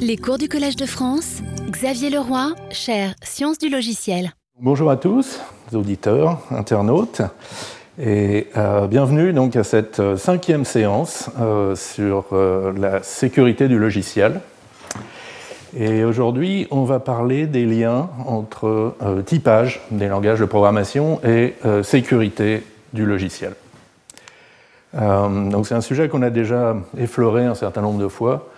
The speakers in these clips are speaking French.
Les cours du Collège de France, Xavier Leroy, chaire Sciences du logiciel. Bonjour à tous, auditeurs, internautes, et euh, bienvenue donc à cette euh, cinquième séance euh, sur la sécurité du logiciel. Et aujourd'hui, on va parler des liens entre typage des langages de programmation et sécurité du logiciel. donc c'est un sujet qu'on a déjà effleuré un certain nombre de fois.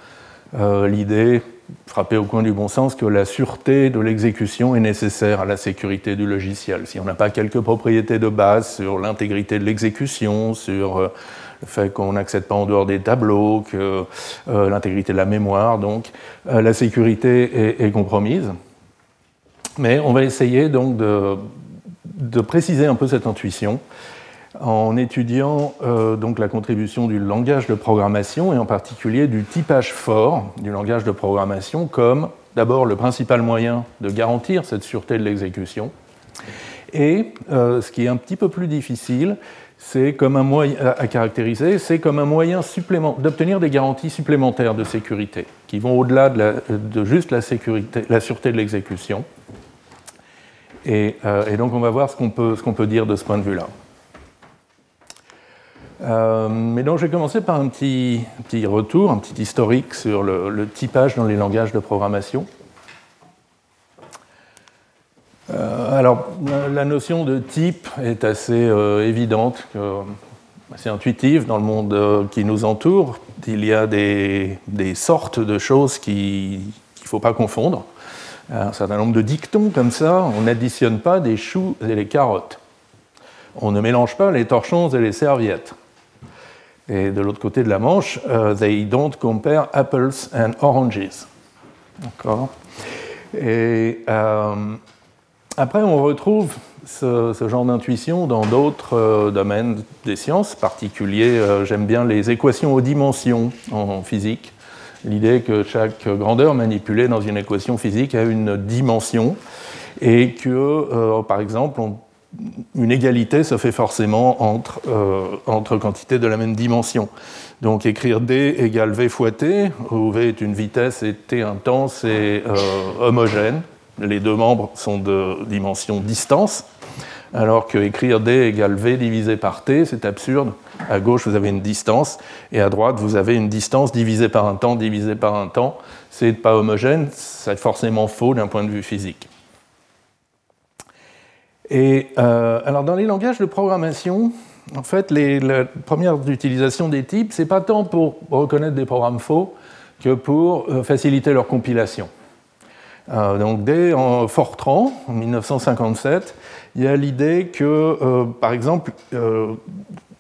L'idée frapper au coin du bon sens que la sûreté de l'exécution est nécessaire à la sécurité du logiciel. Si on n'a pas quelques propriétés de base sur l'intégrité de l'exécution, sur euh, le fait qu'on n'accède pas en dehors des tableaux, que euh, l'intégrité de la mémoire, donc euh, la sécurité est, compromise. Mais on va essayer donc de préciser un peu cette intuition en étudiant euh, donc la contribution du langage de programmation et en particulier du typage fort du langage de programmation comme d'abord le principal moyen de garantir cette sûreté de l'exécution et euh, ce qui est un petit peu plus difficile c'est comme un moyen à caractériser, c'est comme un moyen d'obtenir des garanties supplémentaires de sécurité qui vont au-delà de, juste la, sécurité, la sûreté de l'exécution. Et, euh, donc on va voir ce qu'on peut, peut dire de ce point de vue-là. Euh, mais donc je vais commencer par un petit, retour, un petit historique sur le, typage dans les langages de programmation. Euh, alors la, notion de type est assez euh, évidente, assez intuitive dans le monde qui nous entoure. Il y a des, des sortes de choses qu'il ne faut pas confondre. Un certain nombre de dictons comme ça, on n'additionne pas des choux et les carottes. On ne mélange pas les torchons et les serviettes. Et de l'autre côté de la Manche, euh, they don't compare apples and oranges. D'accord Et euh, après, on retrouve ce, genre d'intuition dans d'autres euh, domaines des sciences, particuliers, j'aime bien les équations aux dimensions en, physique. L'idée que chaque grandeur manipulée dans une équation physique a une dimension et que, par exemple, on une égalité se fait forcément entre, euh, entre quantités de la même dimension. Donc écrire d égale v fois t, où v est une vitesse et t un temps, c'est euh, homogène. Les deux membres sont de dimension distance, alors que écrire d égale v divisé par t, c'est absurde. À gauche, vous avez une distance, et à droite, vous avez une distance divisée par un temps divisé par un temps. C'est pas homogène, c'est forcément faux d'un point de vue physique. Et euh, alors dans les langages de programmation, en fait, les, la première utilisation des types, c'est pas tant pour reconnaître des programmes faux que pour euh, faciliter leur compilation. Euh, donc dès en Fortran, en 1957, il y a l'idée que, par exemple,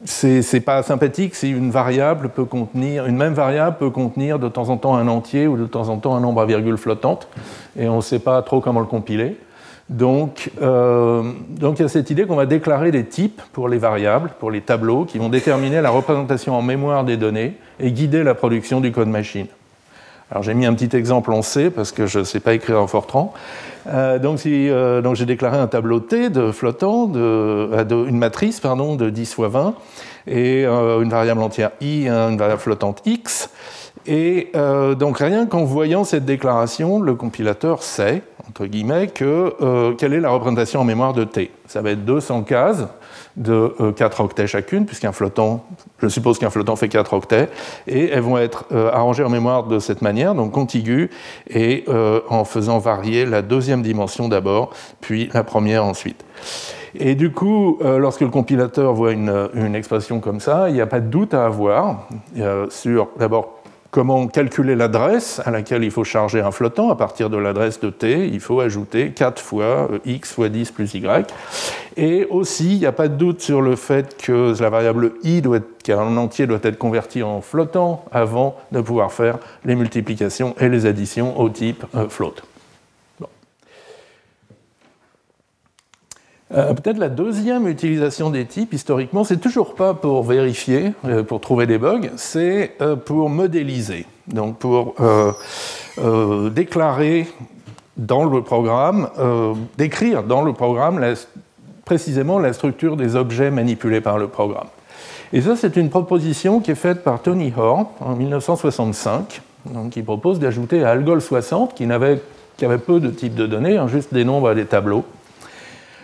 c'est pas sympathique si une variable peut contenir, une même variable peut contenir de temps en temps un entier ou de temps en temps un nombre à virgule flottante, et on ne sait pas trop comment le compiler. Donc, euh, donc il y a cette idée qu'on va déclarer des types pour les variables, pour les tableaux, qui vont déterminer la représentation en mémoire des données et guider la production du code machine. Alors j'ai mis un petit exemple en C parce que je ne sais pas écrire en Fortran. Euh, euh, donc j'ai déclaré un tableau T de flottant, une matrice pardon, de 10 fois 20, et une variable entière i, une variable flottante x. Et donc rien qu'en voyant cette déclaration, le compilateur sait entre guillemets, que, euh, quelle est la représentation en mémoire de T. Ça va être 200 cases de 4 euh, octets chacune, puisqu'un flottant, je suppose qu'un flottant fait 4 octets, et elles vont être euh, arrangées en mémoire de cette manière, donc contiguës, et en faisant varier la deuxième dimension d'abord, puis la première ensuite. Et du coup, lorsque le compilateur voit une expression comme ça, il n'y a pas de doute à avoir sur d'abord comment calculer l'adresse à laquelle il faut charger un flottant. À partir de l'adresse de t, il faut ajouter 4 fois euh, x fois 10 plus y. Et aussi, il n'y a pas de doute sur le fait que la variable i, doit être, un entier, doit être converti en flottant avant de pouvoir faire les multiplications et les additions au type euh, float. Euh, peut-être la deuxième utilisation des types, historiquement, c'est toujours pas pour vérifier, euh, pour trouver des bugs, c'est euh, pour modéliser, donc pour déclarer dans le programme, décrire dans le programme précisément la structure des objets manipulés par le programme. Et ça, c'est une proposition qui est faite par Tony Hoare en 1965 donc, qui propose d'ajouter à Algol 60, qui, avait, qui avait peu de types de données, hein, juste des nombres et des tableaux,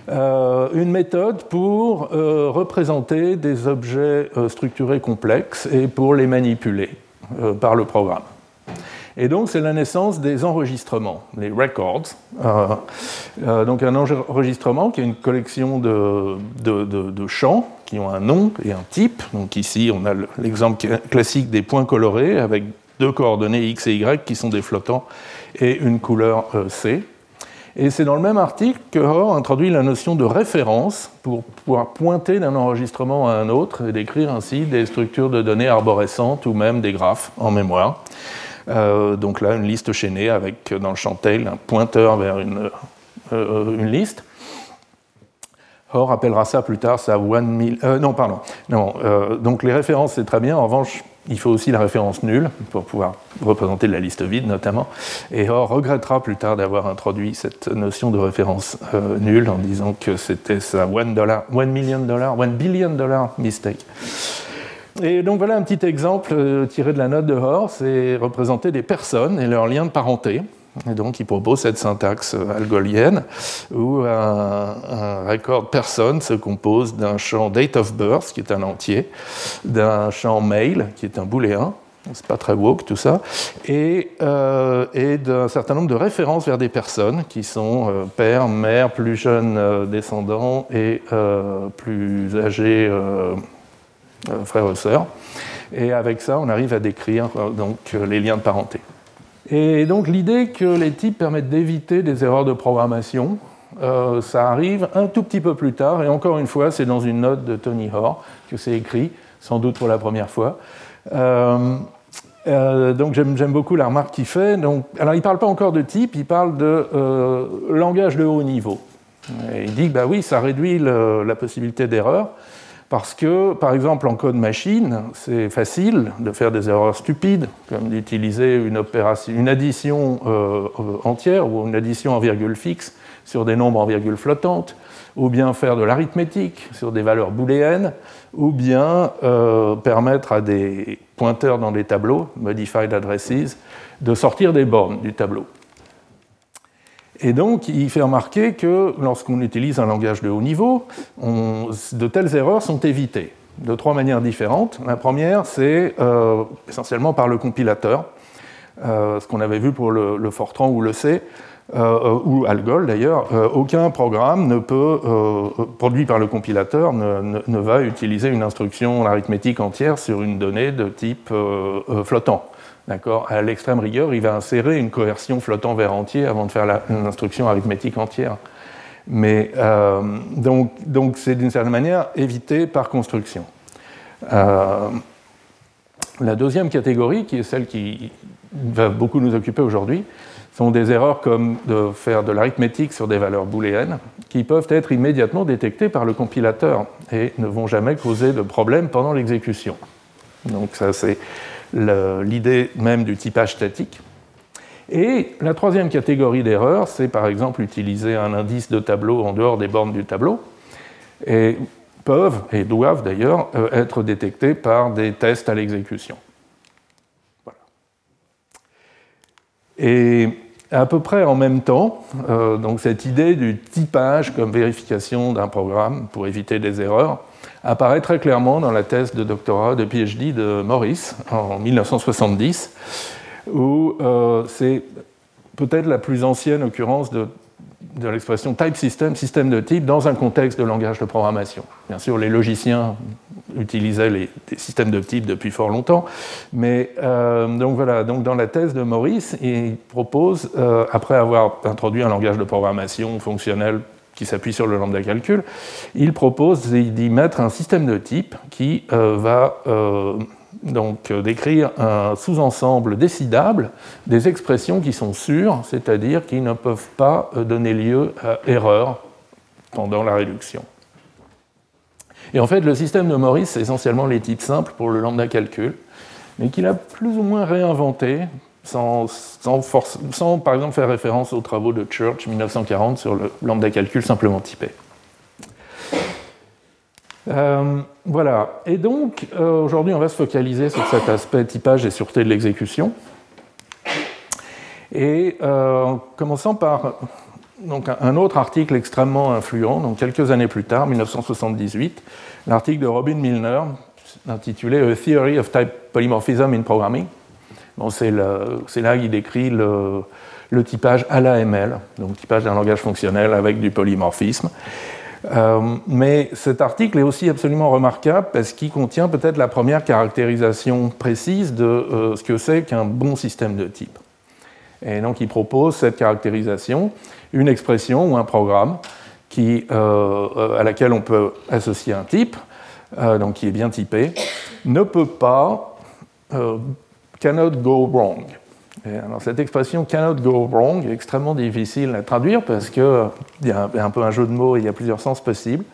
euh, une méthode pour euh, représenter des objets euh, structurés complexes et pour les manipuler par le programme. Et donc, c'est la naissance des enregistrements, les records. donc, un enregistrement qui est une collection de, de, de, champs qui ont un nom et un type. Donc, ici, on a l'exemple classique des points colorés avec deux coordonnées x et y qui sont des flottants et une couleur C. Et c'est dans le même article que Hoare introduit la notion de référence pour pouvoir pointer d'un enregistrement à un autre et décrire ainsi des structures de données arborescentes ou même des graphes en mémoire. Euh, donc là, une liste chaînée avec dans le champ tail un pointeur vers une, euh, liste. Hoare appellera ça plus tard sa one mil... Euh, non, pardon. Non, donc les références, c'est très bien. En revanche, il faut aussi la référence nulle pour pouvoir représenter la liste vide notamment. Et Or regrettera plus tard d'avoir introduit cette notion de référence euh, nulle en disant que c'était sa one, dollar, one million dollar, one billion dollar mistake. Et donc voilà un petit exemple euh, tiré de la note de Hoare, c'est représenter des personnes et leurs liens de parenté. Et donc, il propose cette syntaxe algolienne où un, record personne se compose d'un champ date of birth, qui est un entier, d'un champ mail, qui est un booléen, c'est pas très woke tout ça, et, euh, d'un certain nombre de références vers des personnes qui sont euh, père, mère, plus jeunes euh, descendants et plus âgés frères et sœurs. Et avec ça, on arrive à décrire donc, les liens de parenté. Et donc l'idée que les types permettent d'éviter des erreurs de programmation, euh, ça arrive un tout petit peu plus tard, et encore une fois, c'est dans une note de Tony Hoare que c'est écrit, sans doute pour la première fois. Euh, euh, donc j'aime beaucoup la remarque qu'il fait. Donc, alors il ne parle pas encore de type, il parle de langage de haut niveau. il dit que bah oui, ça réduit la possibilité d'erreur. Parce que, par exemple, en code machine, c'est facile de faire des erreurs stupides, comme d'utiliser une, addition euh, entière ou une addition en virgule fixe sur des nombres en virgule flottante, ou bien faire de l'arithmétique sur des valeurs booléennes, ou bien euh, permettre à des pointeurs dans des tableaux, modified addresses, de sortir des bornes du tableau. Et donc, il fait remarquer que lorsqu'on utilise un langage de haut niveau, de telles erreurs sont évitées de trois manières différentes. La première, c'est euh, essentiellement par le compilateur, euh, ce qu'on avait vu pour le, Fortran ou le C, euh, ou Algol d'ailleurs. aucun programme ne peut, produit par le compilateur ne, ne, va utiliser une instruction arithmétique entière sur une donnée de type flottant. D'accord À l'extrême rigueur, il va insérer une coercion flottant vers entier avant de faire l'instruction arithmétique entière. Mais euh, donc, donc c'est d'une certaine manière évité par construction. Euh, la deuxième catégorie, qui est celle qui va beaucoup nous occuper aujourd'hui, sont des erreurs comme de faire de l'arithmétique sur des valeurs booléennes, qui peuvent être immédiatement détectées par le compilateur et ne vont jamais causer de problème pendant l'exécution. Donc ça, c'est l'idée même du typage statique. Et la troisième catégorie d'erreurs, c'est par exemple utiliser un indice de tableau en dehors des bornes du tableau, et peuvent, et doivent d'ailleurs, euh, être détectés par des tests à l'exécution. Et à peu près en même temps, euh, donc cette idée du typage comme vérification d'un programme pour éviter des erreurs apparaît très clairement dans la thèse de doctorat de PhD de Morris en 1970, où euh, c'est peut-être la plus ancienne occurrence de, l'expression type system, système de type, dans un contexte de langage de programmation. Bien sûr, les logiciens utilisaient les, systèmes de type depuis fort longtemps, mais euh, donc voilà, donc dans la thèse de Morris, il propose, euh, après avoir introduit un langage de programmation fonctionnel qui s'appuie sur le lambda calcul, il propose d'y mettre un système de type qui euh, va euh, donc euh, décrire un sous-ensemble décidable des expressions qui sont sûres, c'est-à-dire qui ne peuvent pas donner lieu à erreur pendant la réduction. Et en fait, le système de Morris, c'est essentiellement les types simples pour le lambda calcul, mais qu'il a plus ou moins réinventé sans, par exemple faire référence aux travaux de Church 1940 sur le lambda calcul simplement typé. Euh, voilà. Et donc, euh, aujourd'hui, on va se focaliser sur cet aspect typage et sûreté de l'exécution. Et en commençant par donc, un autre article extrêmement influent, donc quelques années plus tard, 1978, l'article de Robin Milner, intitulé A Theory of Type Polymorphism in Programming. C'est là qu'il décrit le, typage à l'AML, donc typage d'un langage fonctionnel avec du polymorphisme. Euh, mais cet article est aussi absolument remarquable parce qu'il contient peut-être la première caractérisation précise de euh, ce que c'est qu'un bon système de type. Et donc il propose cette caractérisation, une expression ou un programme euh, à laquelle on peut associer un type, donc qui est bien typé, ne peut pas cannot go wrong alors cette expression cannot go wrong est extrêmement difficile à traduire parce qu'il y a un peu un jeu de mots il y a plusieurs sens possibles.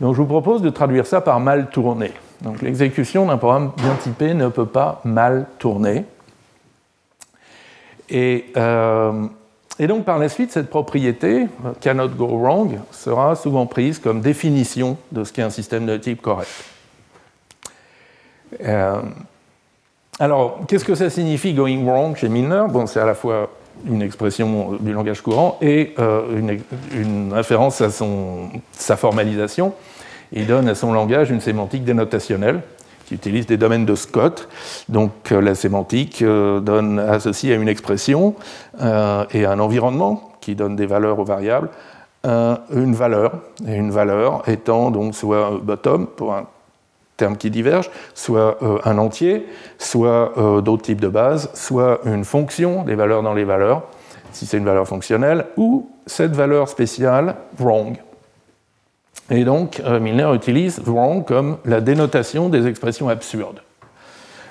Donc je vous propose de traduire ça par mal tourné. Donc l'exécution d'un programme bien typé ne peut pas mal tourner. Et, euh, donc par la suite, cette propriété, cannot go wrong, sera souvent prise comme définition de ce qu'est un système de type correct. Euh, alors, qu'est-ce que ça signifie going wrong chez Milner? Bon, c'est à la fois une expression du langage courant et euh, une, référence à son, sa formalisation. Il donne à son langage une sémantique dénotationnelle qui utilise des domaines de Scott. Donc euh, la sémantique euh, donne associée à une expression et à un environnement qui donne des valeurs aux variables, une valeur, et une valeur étant donc soit bottom pour un termes qui divergent, soit euh, un entier, soit euh, d'autres types de bases, soit une fonction des valeurs dans les valeurs, si c'est une valeur fonctionnelle, ou cette valeur spéciale wrong. Et donc, euh, Milner utilise wrong comme la dénotation des expressions absurdes.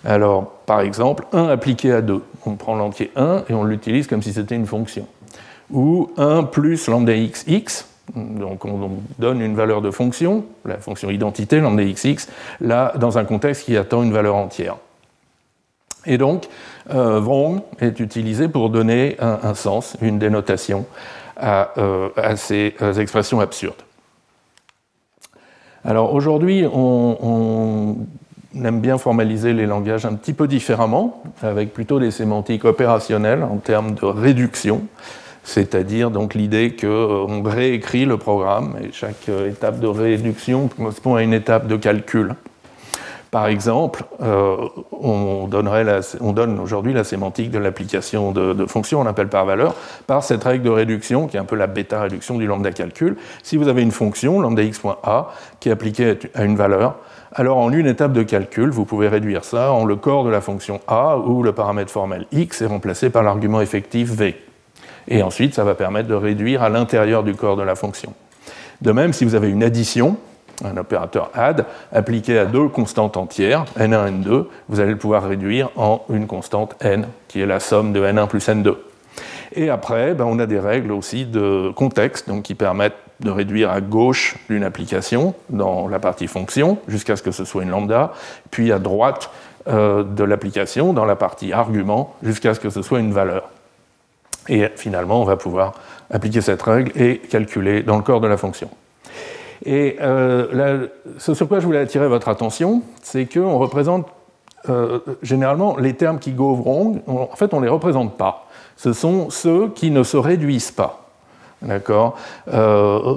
Alors, par exemple, 1 appliqué à 2. On prend l'entier 1 et on l'utilise comme si c'était une fonction. Ou 1 plus lambda x, x, donc on donne une valeur de fonction, la fonction identité, lambda xx, là dans un contexte qui attend une valeur entière. Et donc, euh, wrong est utilisé pour donner un, sens, une dénotation à, euh, ces euh, expressions absurdes. Alors aujourd'hui, on, aime bien formaliser les langages un petit peu différemment, avec plutôt des sémantiques opérationnelles en termes de réduction c'est-à-dire donc l'idée qu'on euh, réécrit le programme et chaque euh, étape de réduction correspond à une étape de calcul. Par exemple, euh, on, donne aujourd'hui la sémantique de l'application de, fonctions, on appelle par valeur, par cette règle de réduction, qui est un peu la bêta-réduction du lambda calcul. Si vous avez une fonction, lambda x.a, qui est appliquée à une valeur, alors en une étape de calcul, vous pouvez réduire ça en le corps de la fonction a, où le paramètre formel x est remplacé par l'argument effectif v. Et ensuite, ça va permettre de réduire à l'intérieur du corps de la fonction. De même, si vous avez une addition, un opérateur add, appliqué à deux constantes entières, n1, n2, vous allez le pouvoir réduire en une constante n, qui est la somme de n1 plus n2. Et après, ben, on a des règles aussi de contexte donc, qui permettent de réduire à gauche d'une application dans la partie fonction, jusqu'à ce que ce soit une lambda, puis à droite euh, de l'application dans la partie argument, jusqu'à ce que ce soit une valeur. Et finalement, on va pouvoir appliquer cette règle et calculer dans le corps de la fonction. Et euh, ce sur quoi je voulais attirer votre attention, c'est qu'on représente euh, généralement les termes qui go en fait, on ne les représente pas. Ce sont ceux qui ne se réduisent pas. D'accord? Euh,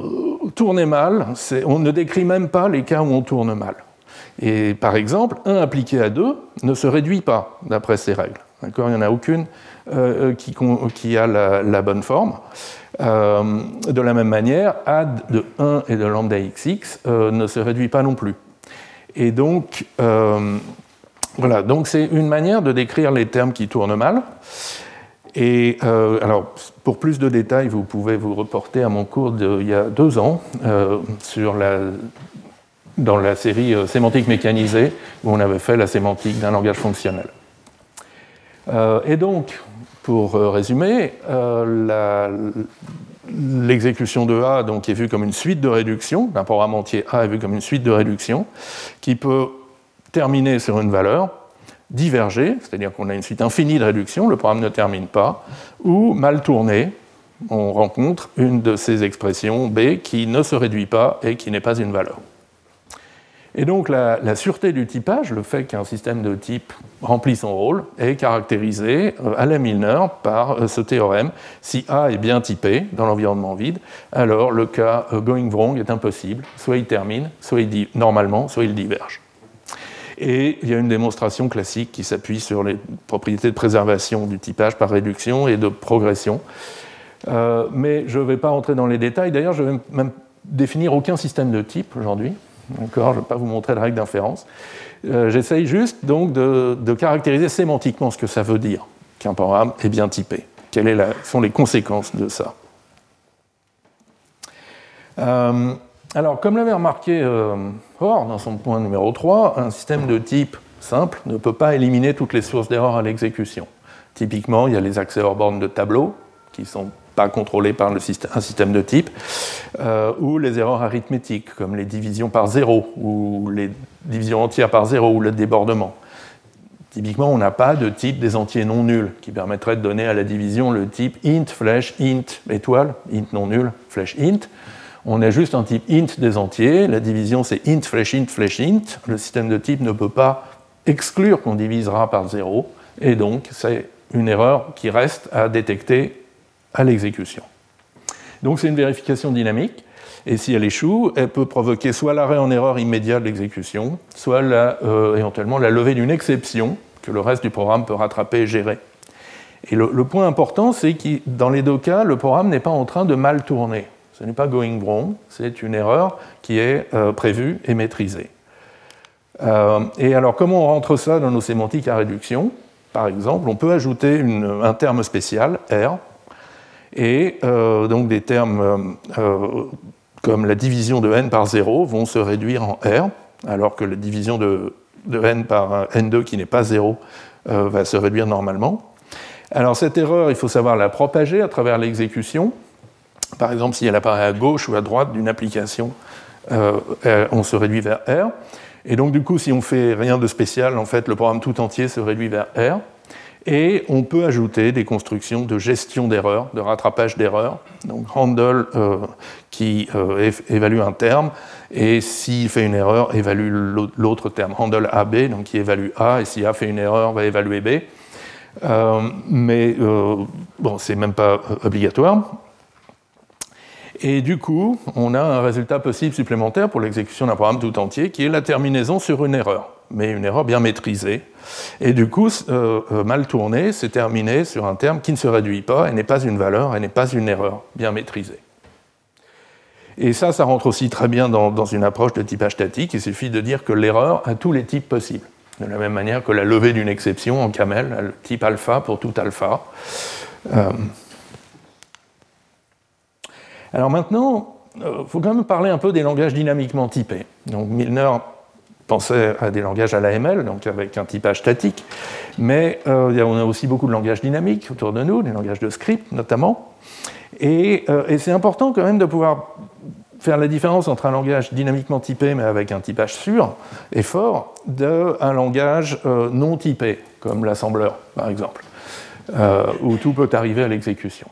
Tourner mal, on ne décrit même pas les cas où on tourne mal. Et par exemple, 1 appliqué à 2 ne se réduit pas d'après ces règles. Il n'y en a aucune euh, qui, a la, bonne forme. Euh, de la même manière, add de 1 et de lambda xx euh, ne se réduit pas non plus. Et donc, voilà, donc c'est une manière de décrire les termes qui tournent mal. Et alors, pour plus de détails, vous pouvez vous reporter à mon cours d'il y a deux ans sur la, dans la série sémantique mécanisée, où on avait fait la sémantique d'un langage fonctionnel. et donc, pour euh, résumer, euh, l'exécution de A donc, est vue comme une suite de réduction, d'un programme entier A est vu comme une suite de réduction, qui peut terminer sur une valeur, diverger, c'est-à-dire qu'on a une suite infinie de réduction, le programme ne termine pas, ou mal tourné, on rencontre une de ces expressions B qui ne se réduit pas et qui n'est pas une valeur. Et donc la, sûreté du typage, le fait qu'un système de type remplit son rôle, est caractérisé euh, à la Milner par euh, ce théorème. Si A est bien typé dans l'environnement vide, alors le cas euh, going wrong est impossible. Soit il termine, soit il dit normalement, soit il diverge. Et il y a une démonstration classique qui s'appuie sur les propriétés de préservation du typage par réduction et de progression. mais je ne vais pas rentrer dans les détails. D'ailleurs, je vais même définir aucun système de type aujourd'hui. D'accord Je ne vais pas vous montrer la règle d'inférence. Euh, j'essaye juste donc de, caractériser sémantiquement ce que ça veut dire qu'un programme est bien typé. Quelles sont les conséquences de ça euh, Alors, comme l'avait remarqué euh, dans son point numéro 3, un système de type simple ne peut pas éliminer toutes les sources d'erreur à l'exécution. Typiquement, il y a les accès hors borne de tableau qui sont pas contrôlées par le système, un système de type, euh, ou les erreurs arithmétiques, comme les divisions par zéro, ou les divisions entières par zéro, ou le débordement. Typiquement, on n'a pas de type des entiers non nuls, qui permettrait de donner à la division le type int, flèche, int, étoile, int non nul, flèche, int. On a juste un type int des entiers, la division c'est int, flèche, int, flèche, int. Le système de type ne peut pas exclure qu'on divisera par zéro, et donc c'est une erreur qui reste à détecter à l'exécution. Donc c'est une vérification dynamique, et si elle échoue, elle peut provoquer soit l'arrêt en erreur immédiat de l'exécution, soit euh, éventuellement la levée d'une exception que le reste du programme peut rattraper et gérer. Et le, point important, c'est que dans les deux cas, le programme n'est pas en train de mal tourner. Ce n'est pas going wrong, c'est une erreur qui est euh, prévue et maîtrisée. Euh, et alors, comment on rentre ça dans nos sémantiques à réduction? Par exemple, on peut ajouter un terme spécial, R, et euh, donc des termes euh, euh, comme la division de n par 0 vont se réduire en R, alors que la division de, n par n2 qui n'est pas 0 va se réduire normalement. Alors cette erreur, il faut savoir la propager à travers l'exécution. Par exemple, si elle apparaît à gauche ou à droite d'une application, on se réduit vers R. Et donc du coup, si on fait rien de spécial, en fait, le programme tout entier se réduit vers R. Et on peut ajouter des constructions de gestion d'erreurs, de rattrapage d'erreurs. Donc handle euh, qui euh, évalue un terme, et s'il fait une erreur, évalue l'autre terme. Handle AB, donc qui évalue A, et si A fait une erreur, va évaluer B. Euh, mais bon, c'est même pas obligatoire. Et du coup, on a un résultat possible supplémentaire pour l'exécution d'un programme tout entier, qui est la terminaison sur une erreur, mais une erreur bien maîtrisée. Et du coup, euh, euh, mal tourné, c'est terminé sur un terme qui ne se réduit pas et n'est pas une valeur et n'est pas une erreur bien maîtrisée. Et ça, ça rentre aussi très bien dans, une approche de typage statique. Il suffit de dire que l'erreur a tous les types possibles. De la même manière que la levée d'une exception en camel, type alpha pour tout alpha. Euh, alors maintenant, il faut quand même parler un peu des langages dynamiquement typés. Donc Milner pensait à des langages à l'AML, donc avec un typage statique, mais euh, on a aussi beaucoup de langages dynamiques autour de nous, des langages de script notamment. Euh, et, c'est important quand même de pouvoir faire la différence entre un langage dynamiquement typé, mais avec un typage sûr et fort, d'un langage euh, non typé, comme l'assembleur par exemple, où tout peut arriver à l'exécution.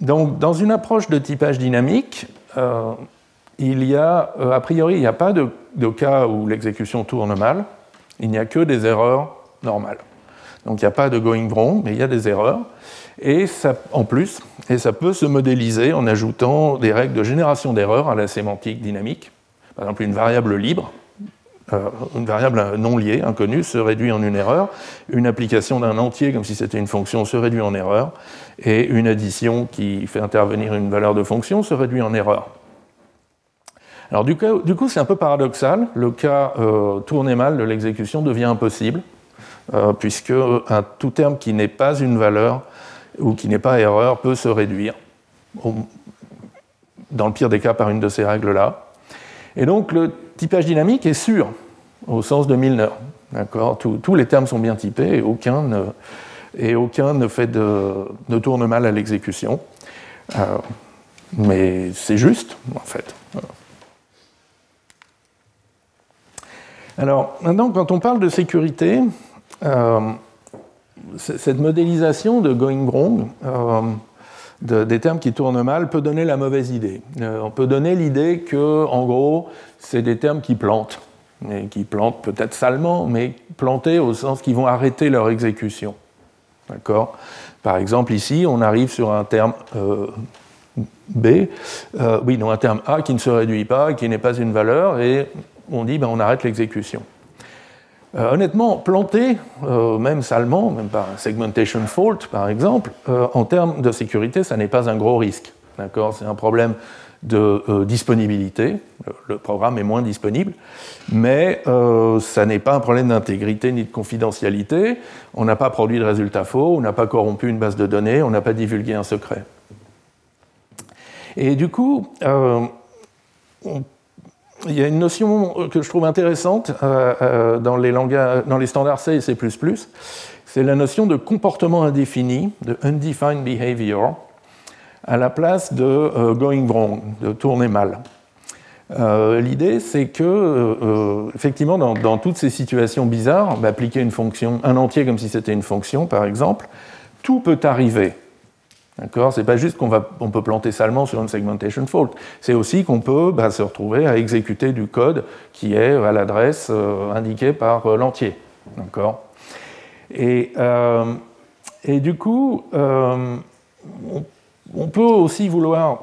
Donc dans une approche de typage dynamique, il y a, euh, a priori, il n'y a pas de, cas où l'exécution tourne mal, il n'y a que des erreurs normales. Donc il n'y a pas de going wrong, mais il y a des erreurs. Et ça, en plus, et ça peut se modéliser en ajoutant des règles de génération d'erreurs à la sémantique dynamique. Par exemple, une variable libre, euh, une variable non liée, inconnue, se réduit en une erreur. Une application d'un entier, comme si c'était une fonction, se réduit en erreur. Et une addition qui fait intervenir une valeur de fonction se réduit en erreur. Alors du coup, c'est un peu paradoxal. Le cas euh, tourné mal de l'exécution devient impossible, euh, puisque un tout terme qui n'est pas une valeur ou qui n'est pas erreur peut se réduire, dans le pire des cas par une de ces règles-là. Et donc le typage dynamique est sûr, au sens de Milner. tous, les termes sont bien typés et aucun ne, et aucun ne, fait de, ne tourne mal à l'exécution. Euh, mais c'est juste, en fait. Alors, maintenant, quand on parle de sécurité, euh, cette modélisation de going wrong, euh, des termes qui tournent mal peut donner la mauvaise idée. on peut donner l'idée que, en gros, c'est des termes qui plantent, et qui plantent peut-être salement, mais plantés au sens qu'ils vont arrêter leur exécution. Par exemple, ici, on arrive sur un terme B, oui, non, un terme A qui ne se réduit pas, qui n'est pas une valeur, et on dit ben, on arrête l'exécution. Euh, honnêtement, planter, euh, même salement, même par segmentation fault par exemple, euh, en termes de sécurité, ça n'est pas un gros risque. C'est un problème de disponibilité, le, programme est moins disponible, mais ça n'est pas un problème d'intégrité ni de confidentialité. On n'a pas produit de résultats faux, on n'a pas corrompu une base de données, on n'a pas divulgué un secret. Et du coup, il y a une notion que je trouve intéressante euh, euh, dans, les dans les standards C et C++, c'est la notion de comportement indéfini, de undefined behavior, à la place de euh, going wrong, de tourner mal. L'idée, c'est que, effectivement, dans, toutes ces situations bizarres, bah, appliquer une fonction, un entier comme si c'était une fonction, par exemple, tout peut arriver. D'accord? C'est pas juste qu'on on peut planter salement sur une segmentation fault. C'est aussi qu'on peut bah, se retrouver à exécuter du code qui est à l'adresse euh, indiquée par euh, l'entier. D'accord? Euh, et, du coup, on, peut aussi vouloir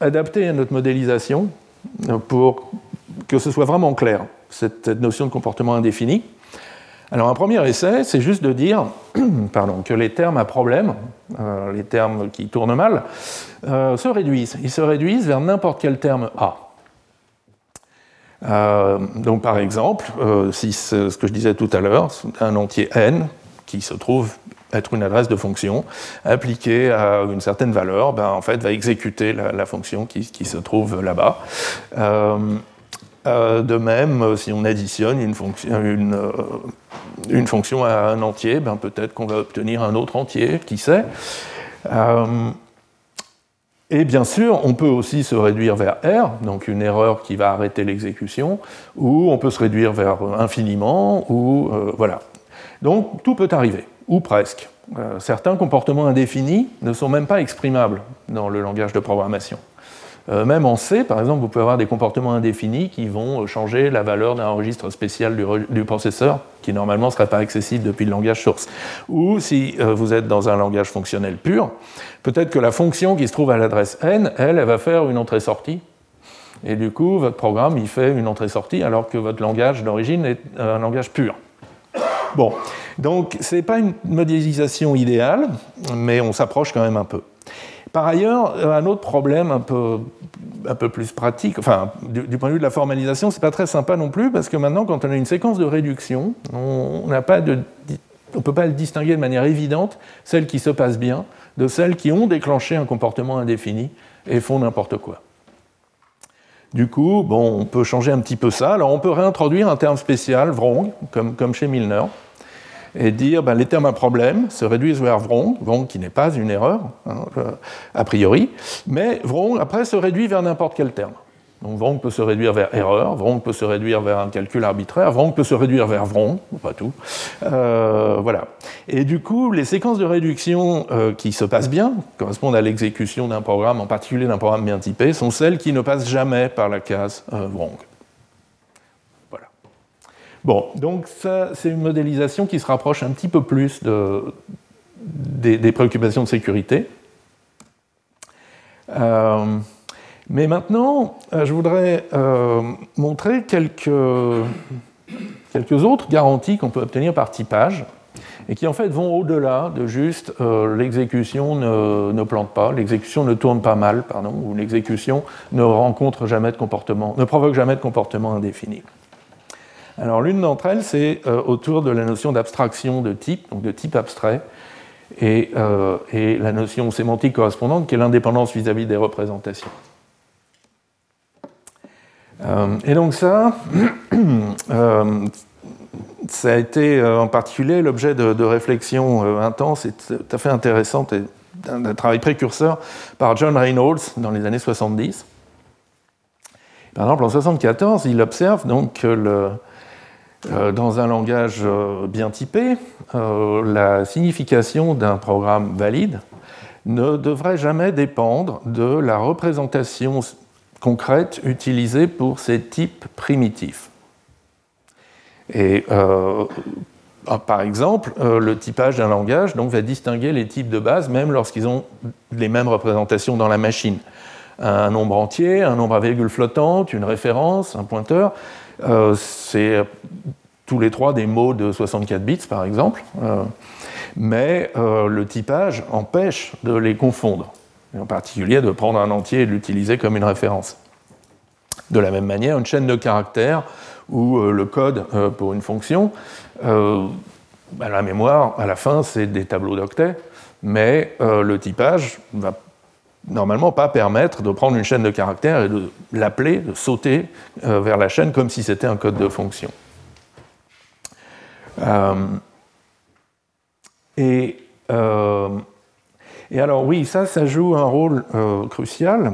adapter notre modélisation pour que ce soit vraiment clair, cette notion de comportement indéfini. Alors un premier essai, c'est juste de dire pardon, que les termes à problème, euh, les termes qui tournent mal, euh, se réduisent. Ils se réduisent vers n'importe quel terme A. Euh, donc par exemple, si ce que je disais tout à l'heure, un entier n qui se trouve être une adresse de fonction appliquée à une certaine valeur, ben, en fait, va exécuter la, fonction qui, qui, se trouve là-bas. Euh, de même, euh, si on additionne une fonction, euh, une, fonction à un entier, ben peut-être qu'on va obtenir un autre entier, qui sait. et bien sûr, on peut aussi se réduire vers R, donc une erreur qui va arrêter l'exécution, ou on peut se réduire vers infiniment, ou voilà. Donc tout peut arriver, ou presque. certains comportements indéfinis ne sont même pas exprimables dans le langage de programmation. Euh, même en C, par exemple, vous pouvez avoir des comportements indéfinis qui vont changer la valeur d'un registre spécial du, processeur, qui normalement ne serait pas accessible depuis le langage source. Ou si euh, vous êtes dans un langage fonctionnel pur, peut-être que la fonction qui se trouve à l'adresse n, elle, elle va faire une entrée-sortie. Et du coup, votre programme, il fait une entrée-sortie, alors que votre langage d'origine est un langage pur. Bon, donc ce n'est pas une modélisation idéale, mais on s'approche quand même un peu. Par ailleurs, un autre problème un peu, plus pratique, enfin, du, point de vue de la formalisation, c'est pas très sympa non plus, parce que maintenant, quand on a une séquence de réduction, on ne peut pas le distinguer de manière évidente, celles qui se passent bien, de celles qui ont déclenché un comportement indéfini et font n'importe quoi. Du coup, on peut changer un petit peu ça. Alors on peut réintroduire un terme spécial, wrong, comme chez Milner et dire ben, les termes à problème se réduisent vers wrong, wrong qui n'est pas une erreur, hein, euh, a priori, mais wrong après se réduit vers n'importe quel terme. Donc wrong peut se réduire vers erreur, wrong peut se réduire vers un calcul arbitraire, wrong peut se réduire vers wrong, pas tout. Euh, voilà. Et du coup, les séquences de réduction euh, qui se passent bien, correspondent à l'exécution d'un programme, en particulier d'un programme bien typé, sont celles qui ne passent jamais par la case wrong. Bon, donc ça, c'est une modélisation qui se rapproche un petit peu plus des, préoccupations de sécurité. Euh, mais maintenant, euh, je voudrais euh, montrer quelques, quelques autres garanties qu'on peut obtenir par typage et qui en fait vont au-delà de juste l'exécution ne, ne, plante pas, l'exécution ne tourne pas mal, pardon, ou l'exécution ne rencontre jamais de comportement, ne provoque jamais de comportement indéfini. Alors l'une d'entre elles, c'est euh, autour de la notion d'abstraction de type, donc de type abstrait, et, euh, la notion sémantique correspondante qui est l'indépendance vis-à-vis des représentations. Euh, et donc ça, ça a été en particulier l'objet de, réflexions intenses et tout à fait intéressantes et d'un travail précurseur par John Reynolds dans les années 70. Par exemple, en 1974, il observe donc que le, dans un langage euh, bien typé, euh, la signification d'un programme valide ne devrait jamais dépendre de la représentation concrète utilisée pour ces types primitifs. Et euh, ah, par exemple, euh, le typage d'un langage va distinguer les types de base même lorsqu'ils ont les mêmes représentations dans la machine. Un nombre entier, un nombre à virgule flottante, une référence, un pointeur, euh, c'est tous les trois des mots de 64 bits par exemple, mais le typage empêche de les confondre, et en particulier de prendre un entier et l'utiliser comme une référence. De la même manière, une chaîne de caractères ou euh, le code euh, pour une fonction, euh, la mémoire, à la fin, c'est des tableaux d'octets, mais le typage va normalement pas permettre de prendre une chaîne de caractères et de l'appeler, de sauter vers la chaîne comme si c'était un code de fonction. et, et, alors oui, ça, ça joue un rôle crucial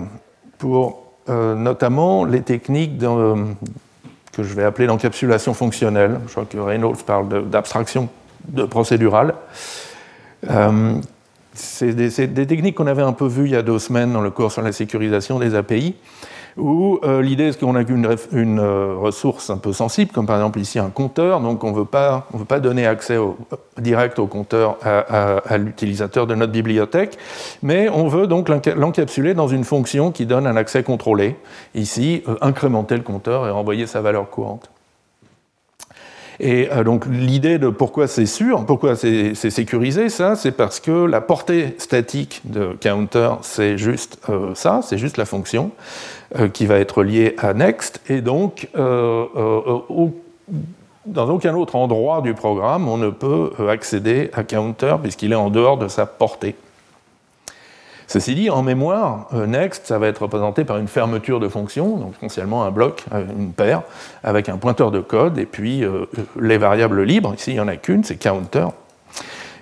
pour notamment les techniques que je vais appeler l'encapsulation fonctionnelle. Je crois que Reynolds parle d'abstraction de, procédurale. Euh, c'est des, techniques qu'on avait un peu vues il y a deux semaines dans le cours sur la sécurisation des API où euh, l'idée est qu'on a une, euh, ressource un peu sensible, comme par exemple ici un compteur, donc on ne veut pas donner accès direct au compteur à, l'utilisateur de notre bibliothèque, mais on veut donc l'encapsuler dans une fonction qui donne un accès contrôlé, ici euh, incrémenter le compteur et renvoyer sa valeur courante. Et euh, donc l'idée de pourquoi c'est sûr, pourquoi c'est sécurisé, ça, c'est parce que la portée statique de counter, c'est juste euh, ça, c'est juste la fonction euh, qui va être liée à next, et donc dans aucun autre endroit du programme, on ne peut accéder à counter puisqu'il est en dehors de sa portée. Ceci dit, en mémoire, euh, next, ça va être représenté par une fermeture de fonction, donc essentiellement un bloc, euh, une paire, avec un pointeur de code, et puis euh, les variables libres, ici il n'y en a qu'une, c'est counter.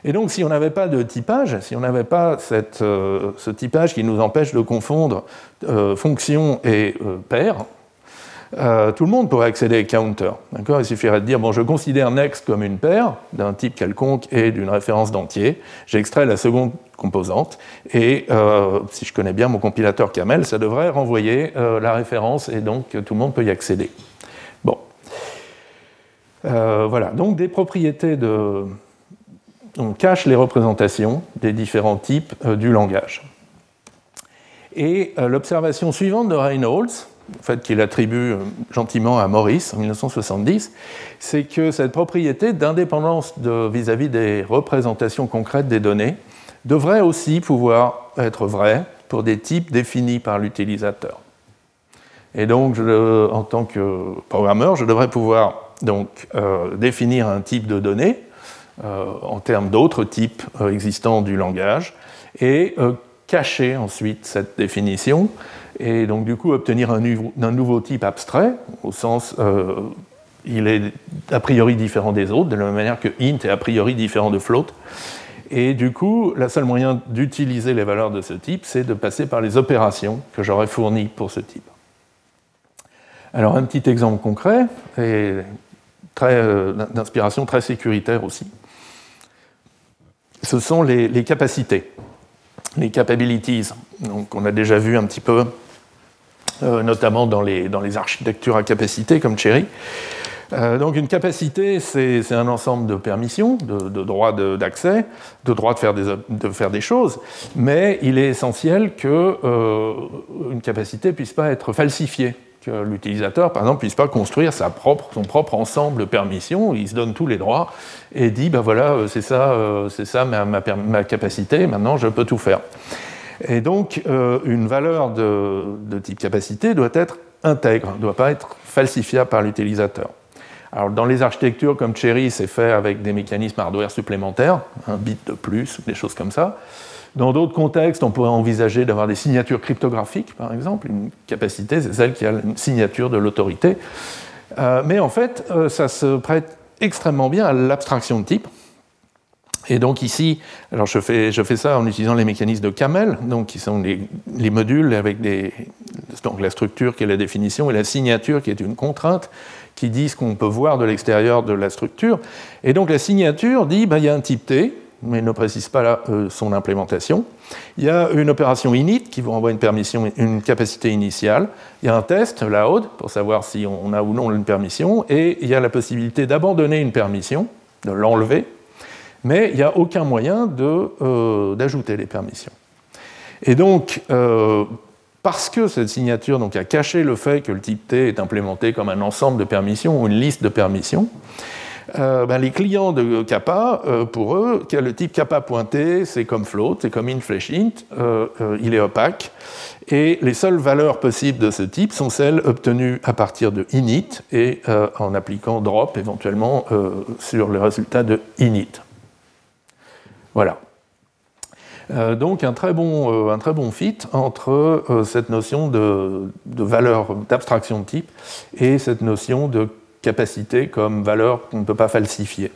Et donc si on n'avait pas de typage, si on n'avait pas ce typage qui nous empêche de confondre fonction et paire, euh, tout le monde pourrait accéder à counter. Il suffirait de dire bon, je considère next comme une paire d'un type quelconque et d'une référence d'entier. J'extrais la seconde composante et euh, si je connais bien mon compilateur Camel, ça devrait renvoyer euh, la référence et donc tout le monde peut y accéder. Bon, voilà. Donc des propriétés de on cache les représentations des différents types du langage. Et l'observation suivante de Reynolds, en fait, qu'il attribue euh, gentiment à Maurice en 1970, c'est que cette propriété d'indépendance vis-à-vis des représentations concrètes des données devrait aussi pouvoir être vraie pour des types définis par l'utilisateur. Et donc, en tant que programmeur, je devrais pouvoir donc, euh, définir un type de données euh, en termes d'autres types existants du langage et cacher ensuite cette définition et donc du coup obtenir un, nouveau type abstrait, au sens euh, il est a priori différent des autres, de la même manière que int est a priori différent de float. Et du coup, le seul moyen d'utiliser les valeurs de ce type, c'est de passer par les opérations que j'aurais fournies pour ce type. Alors un petit exemple concret, et euh, d'inspiration très sécuritaire aussi, ce sont les, les capacités, les capabilities. Donc on a déjà vu un petit peu notamment dans les, architectures à capacité comme Cherry. Euh, donc une capacité, c'est un ensemble de permissions, de, droits d'accès, de, droits de faire, des, choses, mais il est essentiel qu'une euh, capacité puisse pas être falsifiée, que l'utilisateur, par exemple, puisse pas construire sa propre, son propre ensemble de permissions, il se donne tous les droits et dit, ben voilà, c'est ça, c'est ça ma, ma, capacité, maintenant je peux tout faire. Et donc, euh, une valeur de, type capacité doit être intègre, ne doit pas être falsifiable par l'utilisateur. Alors, dans les architectures comme Cherry, c'est fait avec des mécanismes hardware supplémentaires, un bit de plus, des choses comme ça. Dans d'autres contextes, on pourrait envisager d'avoir des signatures cryptographiques, par exemple. Une capacité, c'est celle qui a une signature de l'autorité. Euh, mais en fait, euh, ça se prête extrêmement bien à l'abstraction de type. Et donc ici, alors je fais, je fais ça en utilisant les mécanismes de Camel, donc qui sont les, modules avec donc la structure qui est la définition et la signature qui est une contrainte qui dit ce qu'on peut voir de l'extérieur de la structure. Et donc la signature dit, ben, il y a un type T, mais ne précise pas son implémentation. Il y a une opération init qui vous renvoie une permission, une capacité initiale. Il y a un test, loud, pour savoir si on a ou non une permission. Et il y a la possibilité d'abandonner une permission, de l'enlever, mais il n'y a aucun moyen d'ajouter les permissions. Et donc, parce que cette signature a caché le fait que le type T est implémenté comme un ensemble de permissions ou une liste de permissions, euh, ben, les clients de Kappa, euh, pour eux, le type Kappa pointé, c'est comme float, c'est comme int int, euh, il est opaque, et les seules valeurs possibles de ce type sont celles obtenues à partir de init et en appliquant drop éventuellement sur le résultat de init. Voilà. Euh, donc un très, bon, euh, un très bon fit entre euh, cette notion de, valeur d'abstraction de type et cette notion de capacité comme valeur qu'on ne peut pas falsifier.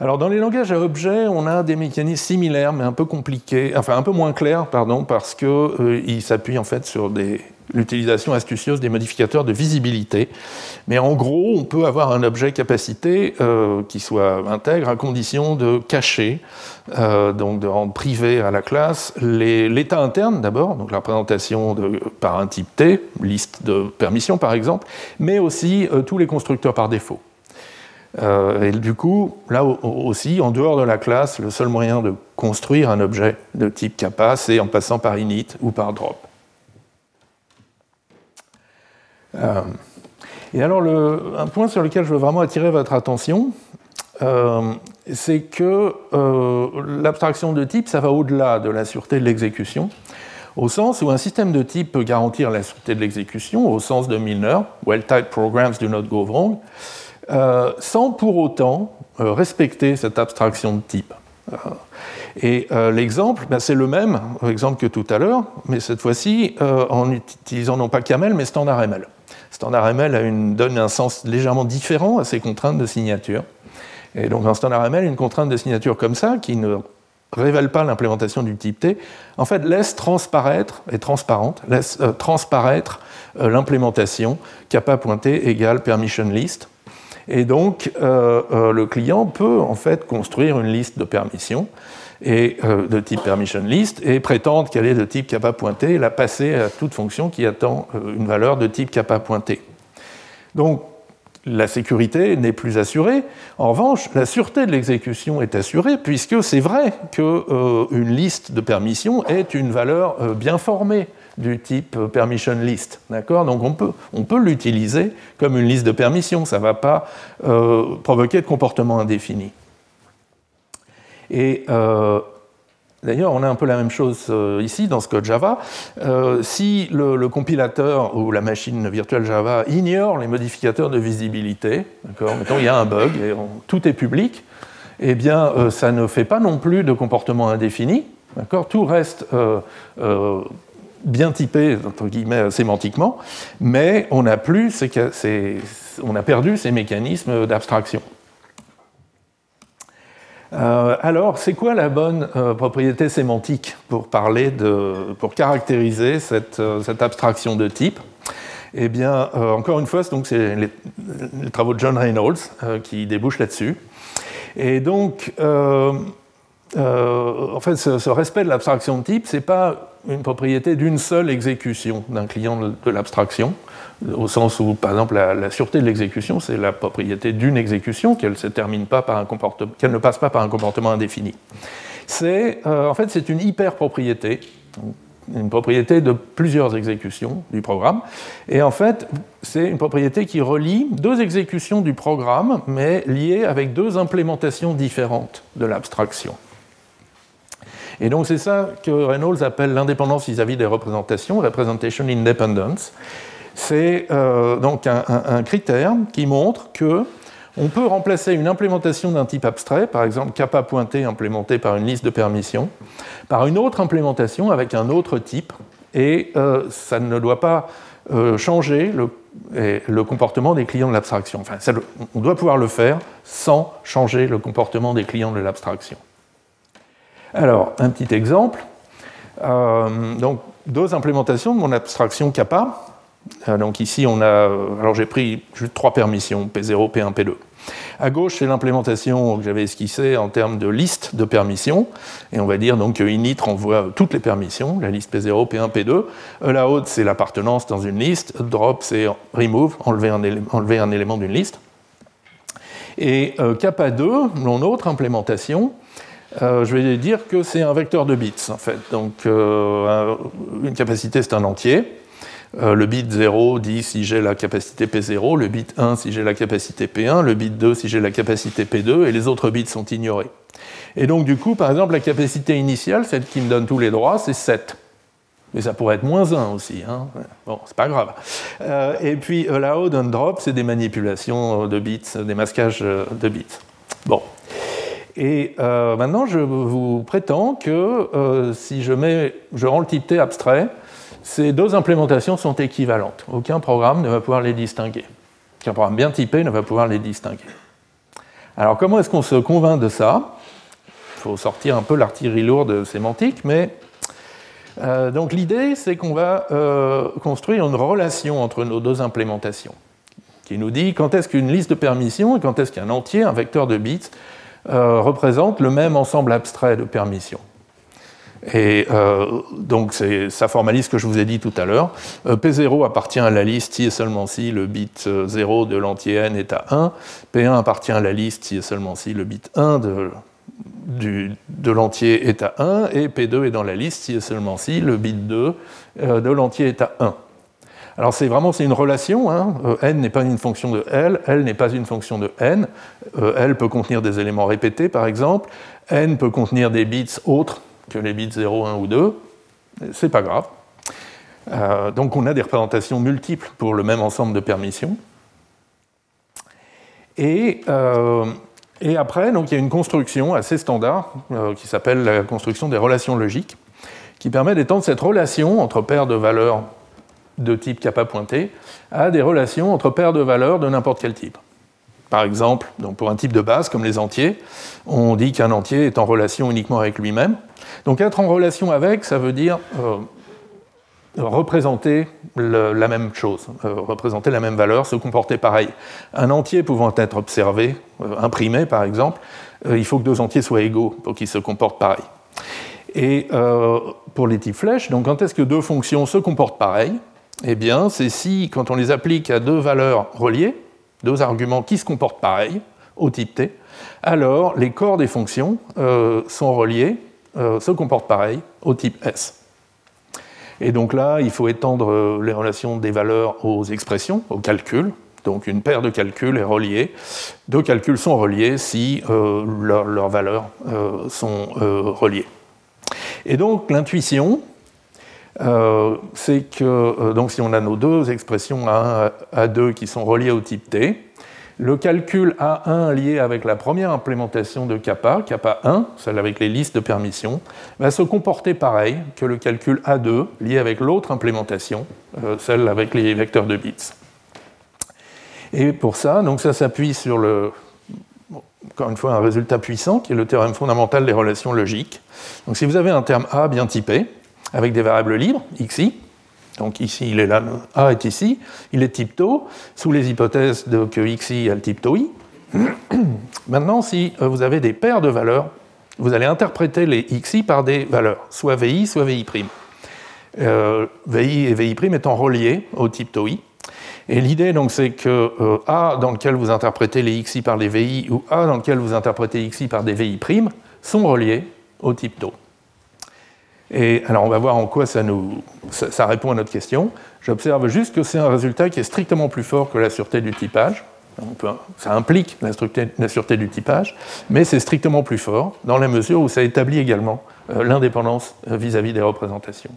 Alors dans les langages à objets, on a des mécanismes similaires mais un peu compliqués, enfin un peu moins clairs, parce qu'ils s'appuient en fait sur l'utilisation astucieuse des modificateurs de visibilité. Mais en gros, on peut avoir un objet capacité euh, qui soit intègre à condition de cacher, euh, donc de rendre privé à la classe l'état interne d'abord, donc la représentation par un type T, liste de permissions par exemple, mais aussi euh, tous les constructeurs par défaut. Et du coup, là aussi, en dehors de la classe, le seul moyen de construire un objet de type kappa, c'est en passant par init ou par drop. Euh, et alors, un point sur lequel je veux vraiment attirer votre attention, euh, c'est que euh, l'abstraction de type, ça va au-delà de la sûreté de l'exécution, au sens où un système de type peut garantir la sûreté de l'exécution, au sens de Milner, well-typed programs do not go wrong, sans pour autant respecter cette abstraction de type. Et l'exemple, ben, c'est le même exemple que tout à l'heure, mais cette fois-ci en utilisant non pas Camel, mais standard ML. Standard ML donne un sens légèrement différent à ces contraintes de signature. Et donc, un standard ML, une contrainte de signature comme ça, qui ne révèle pas l'implémentation du type T, en fait, laisse transparaître, et transparente, laisse euh, transparaître euh, l'implémentation kappa pointé égale permission list. Et donc, euh, le client peut en fait construire une liste de permissions et, euh, de type permission list et prétendre qu'elle est de type kappa pointé et la passer à toute fonction qui attend euh, une valeur de type kappa pointé. Donc la sécurité n'est plus assurée. En revanche, la sûreté de l'exécution est assurée puisque c'est vrai qu'une euh, liste de permissions est une valeur bien formée du type permission list. Donc on peut, l'utiliser comme une liste de permissions. Ça ne va pas provoquer de comportement indéfini. Euh, D'ailleurs, on a un peu la même chose euh, ici dans ce code Java. Euh, si le, compilateur ou la machine virtuelle Java ignore les modificateurs de visibilité, mettons il y a un bug et tout est public, eh bien ça ne fait pas non plus de comportement indéfini, tout reste bien typé entre guillemets sémantiquement, mais on a, plus on a perdu ces mécanismes d'abstraction. Euh, alors, c'est quoi la bonne euh, propriété sémantique pour parler de, pour caractériser cette, euh, abstraction de type? Eh bien, encore une fois, c'est les, travaux de John Reynolds qui débouchent là-dessus. Et donc, en fait, ce, respect de l'abstraction de type, c'est pas une propriété d'une seule exécution d'un client de l'abstraction au sens où, par exemple, la, sûreté de l'exécution, c'est la propriété d'une exécution, qu'elle ne pas par un comportement, qu'elle ne passe pas par un comportement indéfini. C'est, euh, en fait, c'est une hyper-propriété, une propriété de plusieurs exécutions du programme. Et en fait, c'est une propriété qui relie deux exécutions du programme, mais liées avec deux implémentations différentes de l'abstraction. Et donc c'est ça que Reynolds appelle l'indépendance vis-à-vis des représentations, representation independence c'est euh, donc un, critère qui montre que on peut remplacer une implémentation d'un type abstrait, par exemple kappa pointé implémenté par une liste de permissions, par une autre implémentation avec un autre type, et euh, ça ne doit pas euh, changer le, comportement des clients de l'abstraction. Enfin, on doit pouvoir le faire sans changer le comportement des clients de l'abstraction. Alors, un petit exemple. donc, deux implémentations de mon abstraction kappa. Euh, donc ici, on a, alors j'ai pris trois permissions, P0, P1, P2. À gauche, c'est l'implémentation que j'avais esquissée en termes de liste de permissions. Et on va dire donc init renvoie toutes les permissions, la liste P0, P1, P2. La haute, c'est l'appartenance dans une liste. Drop, c'est remove, enlever un élément, d'une liste. Et kappa 2, mon autre implémentation, euh, je vais dire que c'est un vecteur de bits, en fait. Donc, euh, une capacité, c'est un entier. Euh, le bit 0 dit si j'ai la capacité P0, le bit 1 si j'ai la capacité P1, le bit 2 si j'ai la capacité P2, et les autres bits sont ignorés. Et donc, du coup, par exemple, la capacité initiale, celle qui me donne tous les droits, c'est 7. Mais ça pourrait être moins 1 aussi. Hein. Bon, c'est pas grave. et puis, allow, and drop, c'est des manipulations de bits, des masquages de bits. Bon. Et euh, maintenant, je vous prétends que euh, si je, mets, je rends le type T abstrait, ces deux implémentations sont équivalentes. Aucun programme ne va pouvoir les distinguer. Aucun programme bien typé ne va pouvoir les distinguer. Alors comment est-ce qu'on se convainc de ça? Il faut sortir un peu l'artillerie lourde sémantique, mais euh, donc l'idée c'est qu'on va construire une relation entre nos deux implémentations qui nous dit quand est-ce qu'une liste de permissions et quand est-ce qu'un entier, un vecteur de bits, euh, représente le même ensemble abstrait de permissions. Et euh, donc ça formalise ce que je vous ai dit tout à l'heure. Euh, P0 appartient à la liste si et seulement si le bit 0 de l'entier n est à 1. P1 appartient à la liste si et seulement si le bit 1 de, l'entier est à 1. Et P2 est dans la liste si et seulement si le bit 2 de l'entier est à 1. Alors c'est vraiment une relation. Hein. Euh, n n'est pas une fonction de L, L n'est pas une fonction de n. Euh, L peut contenir des éléments répétés, par exemple. N peut contenir des bits autres que les bits 0, 1 ou 2. C'est pas grave. Euh, donc on a des représentations multiples pour le même ensemble de permissions. Et, et après, donc, il y a une construction assez standard qui s'appelle la construction des relations logiques, qui permet d'étendre cette relation entre paires de valeurs de type kappa pointé à des relations entre paires de valeurs de n'importe quel type. Par exemple, pour un type de base comme les entiers, on dit qu'un entier est en relation uniquement avec lui-même. Donc être en relation avec, ça veut dire euh, représenter la même chose, euh, représenter la même valeur, se comporter pareil. Un entier pouvant être observé, euh, imprimé par exemple, il faut que deux entiers soient égaux pour qu'ils se comportent pareil. Et pour les types flèches, quand est-ce que deux fonctions se comportent pareil? Eh bien, c'est si, quand on les applique à deux valeurs reliées, deux arguments qui se comportent pareil, au type T, alors les corps des fonctions euh, sont reliés, euh, se comportent pareil, au type S. Et donc là, il faut étendre euh, les relations des valeurs aux expressions, aux calculs. Donc une paire de calculs est reliée. Deux calculs sont reliés si leurs valeurs sont reliées. Et donc l'intuition, euh, c'est que euh, donc si on a nos deux expressions A1, A2 qui sont reliées au type T, le calcul A1 lié avec la première implémentation de kappa, kappa 1, celle avec les listes de permissions, va se comporter pareil que le calcul A2 lié avec l'autre implémentation, euh, celle avec les vecteurs de bits. Et pour ça, donc ça s'appuie sur le, encore une fois, un résultat puissant qui est le théorème fondamental des relations logiques. Donc si vous avez un terme A bien typé, avec des variables libres, xi. Donc ici, il est là, A est ici, il est type tau, sous les hypothèses de, que xi a le type tau i. Maintenant, si euh, vous avez des paires de valeurs, vous allez interpréter les xi par des valeurs, soit vi, soit vi'. Euh, vi et vi' étant reliés au type tau i. Et l'idée, donc, c'est que euh, A dans lequel vous interprétez les xi par des vi ou A dans lequel vous interprétez xi par des vi' sont reliés au type tau. Et alors on va voir en quoi ça, nous, ça, répond à notre question. J'observe juste que c'est un résultat qui est strictement plus fort que la sûreté du typage. ça implique la, sûreté du typage, mais c'est strictement plus fort dans la mesure où ça établit également euh, l'indépendance euh, vis-à-vis des représentations.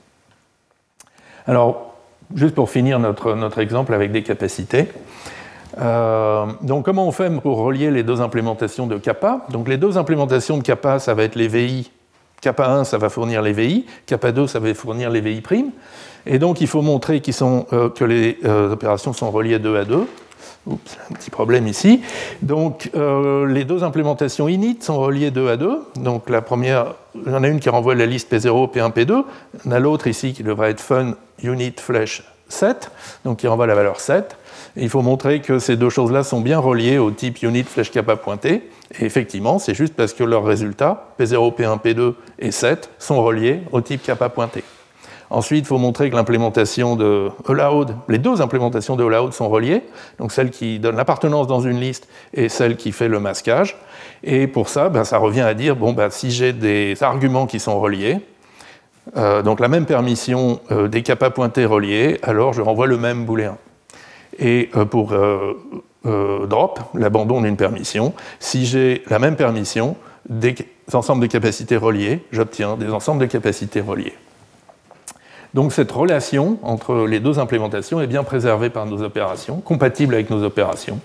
Alors, juste pour finir notre, notre exemple avec des capacités. Euh, donc comment on fait pour relier les deux implémentations de kappa? Donc les deux implémentations de kappa, ça va être les VI Kappa 1, ça va fournir les VI, kappa 2, ça va fournir les VI'. Et donc, il faut montrer euh, que les euh, opérations sont reliées 2 à 2. Oups, un petit problème ici. Donc, euh, les deux implémentations init sont reliées 2 à 2. Donc, la première, il y en a une qui renvoie la liste P0, P1, P2. On a l'autre ici qui devrait être fun, unit, flash, 7, donc qui renvoie la valeur 7. Il faut montrer que ces deux choses-là sont bien reliées au type unit flèche kappa pointé. Et effectivement, c'est juste parce que leurs résultats, P0, P1, P2 et 7, sont reliés au type kappa pointé. Ensuite, il faut montrer que l'implémentation de allowed, les deux implémentations de allowed sont reliées, donc celle qui donne l'appartenance dans une liste et celle qui fait le masquage. Et pour ça, ben, ça revient à dire, bon, ben, si j'ai des arguments qui sont reliés, euh, donc la même permission euh, des kappa pointés reliés, alors je renvoie le même booléen. Et euh, pour drop, l'abandon d'une permission, si j'ai la même permission, des ensembles de capacités reliées, j'obtiens des ensembles de capacités reliées. Donc cette relation entre les deux implémentations est bien préservée par nos opérations, compatible avec nos opérations.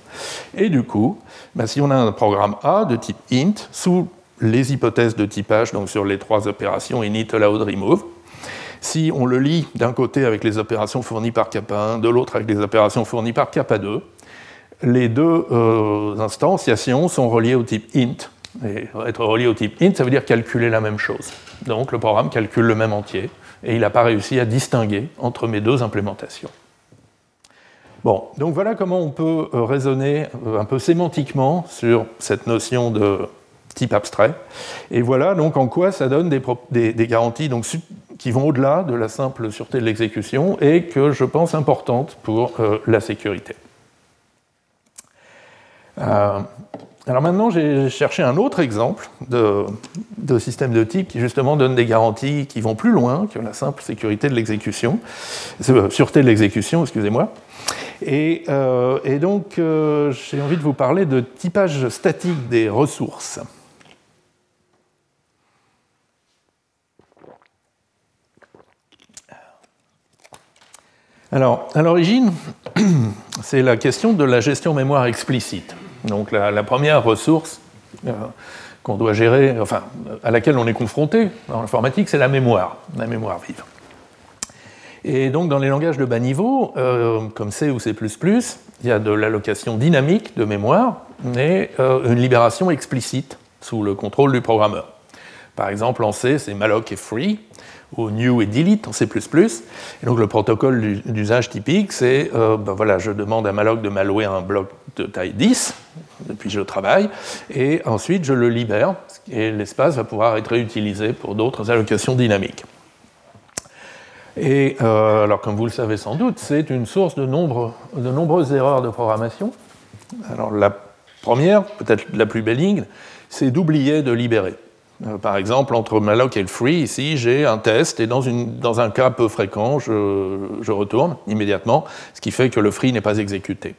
Et du coup, bah, si on a un programme A de type int, sous les hypothèses de typage, donc sur les trois opérations init, allowed, remove, si on le lit d'un côté avec les opérations fournies par kappa 1, de l'autre avec les opérations fournies par kappa 2, les deux euh, instanciations sont reliées au type int. Et être relié au type int, ça veut dire calculer la même chose. Donc le programme calcule le même entier et il n'a pas réussi à distinguer entre mes deux implémentations. Bon, donc voilà comment on peut euh, raisonner euh, un peu sémantiquement sur cette notion de type abstrait. Et voilà donc en quoi ça donne des, garanties qui vont au-delà de la simple sûreté de l'exécution et que je pense importantes pour euh, la sécurité. Alors maintenant, j'ai cherché un autre exemple de, système de type qui justement donne des garanties qui vont plus loin que la simple sécurité de l'exécution, euh, sûreté de l'exécution, excusez-moi. Et, euh, donc, euh, j'ai envie de vous parler de typage statique des ressources. Alors, à l'origine, c'est la question de la gestion mémoire explicite. Donc la, première ressource euh, qu'on doit gérer, enfin, à laquelle on est confronté dans l'informatique, c'est la mémoire, la mémoire vive. Et donc dans les langages de bas niveau, euh, comme C ou C++, il y a de l'allocation dynamique de mémoire, mais euh, une libération explicite sous le contrôle du programmeur. Par exemple, en C, c'est malloc et free, ou new et delete en C++. Et donc le protocole d'usage typique, c'est, ben voilà, je demande à malloc de m'allouer un bloc de taille 10, puis je travaille, et ensuite je le libère, et l'espace va pouvoir être réutilisé pour d'autres allocations dynamiques. Et euh, alors, comme vous le savez sans doute, c'est une source de, de nombreuses erreurs de programmation. Alors, la première, peut-être la plus bénigne, c'est d'oublier de libérer. Euh, par exemple, entre malloc et le free, ici, j'ai un test, et dans, un cas peu fréquent, je, retourne immédiatement, ce qui fait que le free n'est pas exécuté.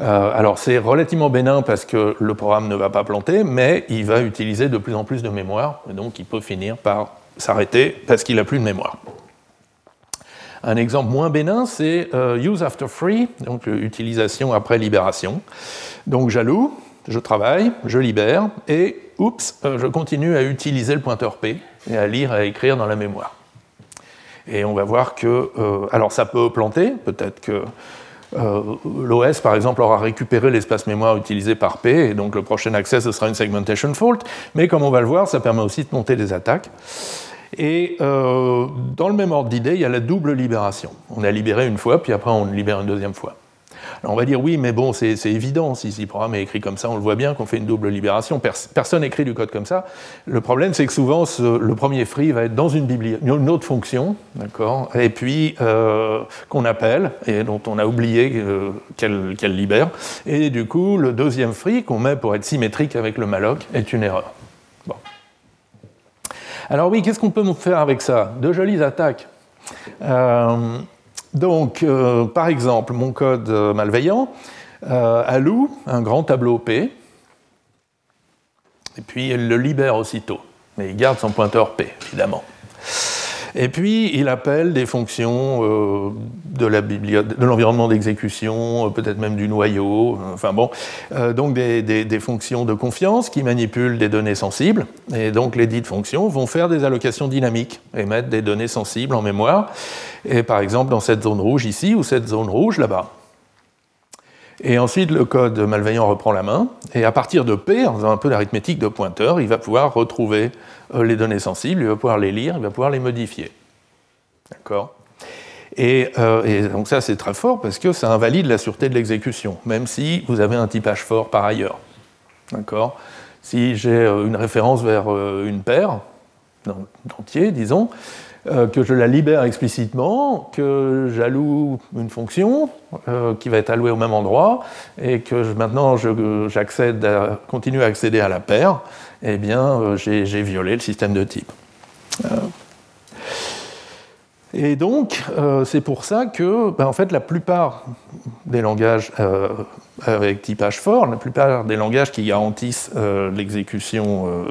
Euh, alors c'est relativement bénin parce que le programme ne va pas planter, mais il va utiliser de plus en plus de mémoire, et donc il peut finir par s'arrêter parce qu'il n'a plus de mémoire. Un exemple moins bénin, c'est euh, use after free, donc utilisation après libération. Donc j'alloue, je travaille, je libère, et oups, je continue à utiliser le pointeur P et à lire, à écrire dans la mémoire. Et on va voir que, alors ça peut planter, peut-être que euh, L'OS, par exemple, aura récupéré l'espace mémoire utilisé par P, et donc le prochain accès, ce sera une segmentation fault. Mais comme on va le voir, ça permet aussi de monter des attaques. Et euh, dans le même ordre d'idée, il y a la double libération. On a libéré une fois, puis après on libère une deuxième fois on va dire oui, mais bon, c'est évident, si, le programme est écrit comme ça, on le voit bien qu'on fait une double libération. personne n'écrit du code comme ça. Le problème, c'est que souvent, le premier free va être dans une, une autre fonction, d'accord, et puis euh, qu'on appelle, et dont on a oublié euh, qu'elle libère. Et du coup, le deuxième free qu'on met pour être symétrique avec le malloc est une erreur. Bon. Alors oui, qu'est-ce qu'on peut faire avec ça? De jolies attaques. Euh, donc, euh, par exemple, mon code euh, malveillant euh, alloue un grand tableau P, et puis il le libère aussitôt. Mais il garde son pointeur P, évidemment. Et puis, il appelle des fonctions euh, de l'environnement d'exécution, euh, peut-être même du noyau, euh, enfin bon, donc des, fonctions de confiance qui manipulent des données sensibles. Et donc, les dites fonctions vont faire des allocations dynamiques et mettre des données sensibles en mémoire. Et par exemple, dans cette zone rouge ici, ou cette zone rouge là-bas. Et ensuite, le code malveillant reprend la main, et à partir de P, en faisant un peu d'arithmétique de pointeur, il va pouvoir retrouver euh, les données sensibles, il va pouvoir les lire, il va pouvoir les modifier. D'accord? Et, donc ça, c'est très fort parce que ça invalide la sûreté de l'exécution, même si vous avez un typage fort par ailleurs. D'accord? Si j'ai une référence vers une paire, d'entier, disons, euh, que je la libère explicitement, que j'alloue une fonction euh, qui va être allouée au même endroit, et que maintenant j'accède continue à accéder à la paire, eh bien euh, j'ai violé le système de type. Et donc, c'est pour ça que, ben, en fait, la plupart des langages avec typage fort, la plupart des langages qui garantissent l'exécution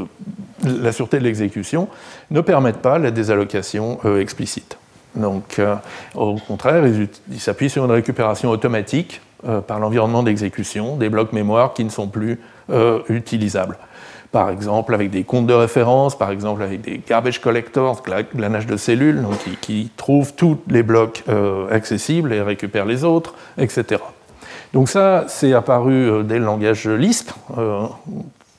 la sûreté de l'exécution, ne permettent pas la désallocation euh, explicite. Donc, euh, au contraire, ils s'appuient sur une récupération automatique euh, par l'environnement d'exécution des blocs mémoire qui ne sont plus utilisables. Par exemple, avec des comptes de référence, par exemple avec des garbage collectors, glanage de cellules, qui, trouvent tous les blocs accessibles et récupèrent les autres, etc. Donc ça, c'est apparu dès le langage Lisp,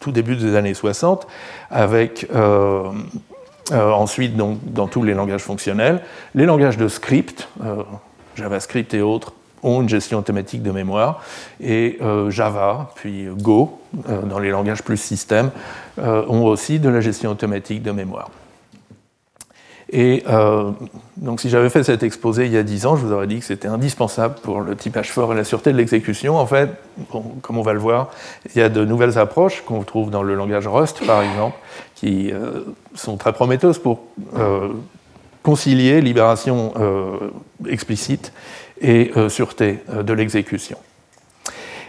tout début des années 60, avec euh, euh, ensuite donc, dans tous les langages fonctionnels. Les langages de script, euh, JavaScript et autres, ont une gestion automatique de mémoire, et Java, puis Go, dans les langages plus système, ont aussi de la gestion automatique de mémoire. Et euh, donc, si j'avais fait cet exposé il y a 10 ans, je vous aurais dit que c'était indispensable pour le typage fort et la sûreté de l'exécution. En fait, comme on va le voir, il y a de nouvelles approches qu'on trouve dans le langage Rust, par exemple, qui euh, sont très prometteuses pour euh, concilier libération explicite et sûreté de l'exécution.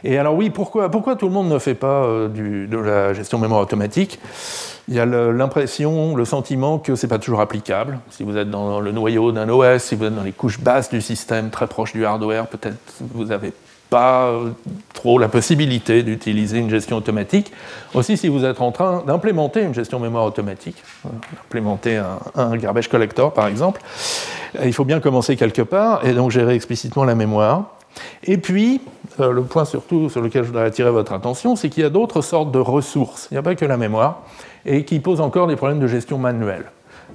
Et alors oui, pourquoi, tout le monde ne fait pas de la gestion mémoire automatique? Il y a l'impression, le sentiment que ce n'est pas toujours applicable. Si vous êtes dans le noyau d'un OS, si vous êtes dans les couches basses du système, très proche du hardware, peut-être vous n'avez pas euh, trop la possibilité d'utiliser une gestion automatique. Aussi, si vous êtes en train d'implémenter une gestion mémoire automatique, euh, d'implémenter un, garbage collector par exemple, euh, il faut bien commencer quelque part et donc gérer explicitement la mémoire. Et puis, le point surtout sur lequel je voudrais attirer votre attention, c'est qu'il y a d'autres sortes de ressources. Il n'y a pas que la mémoire et qui pose encore des problèmes de gestion manuelle.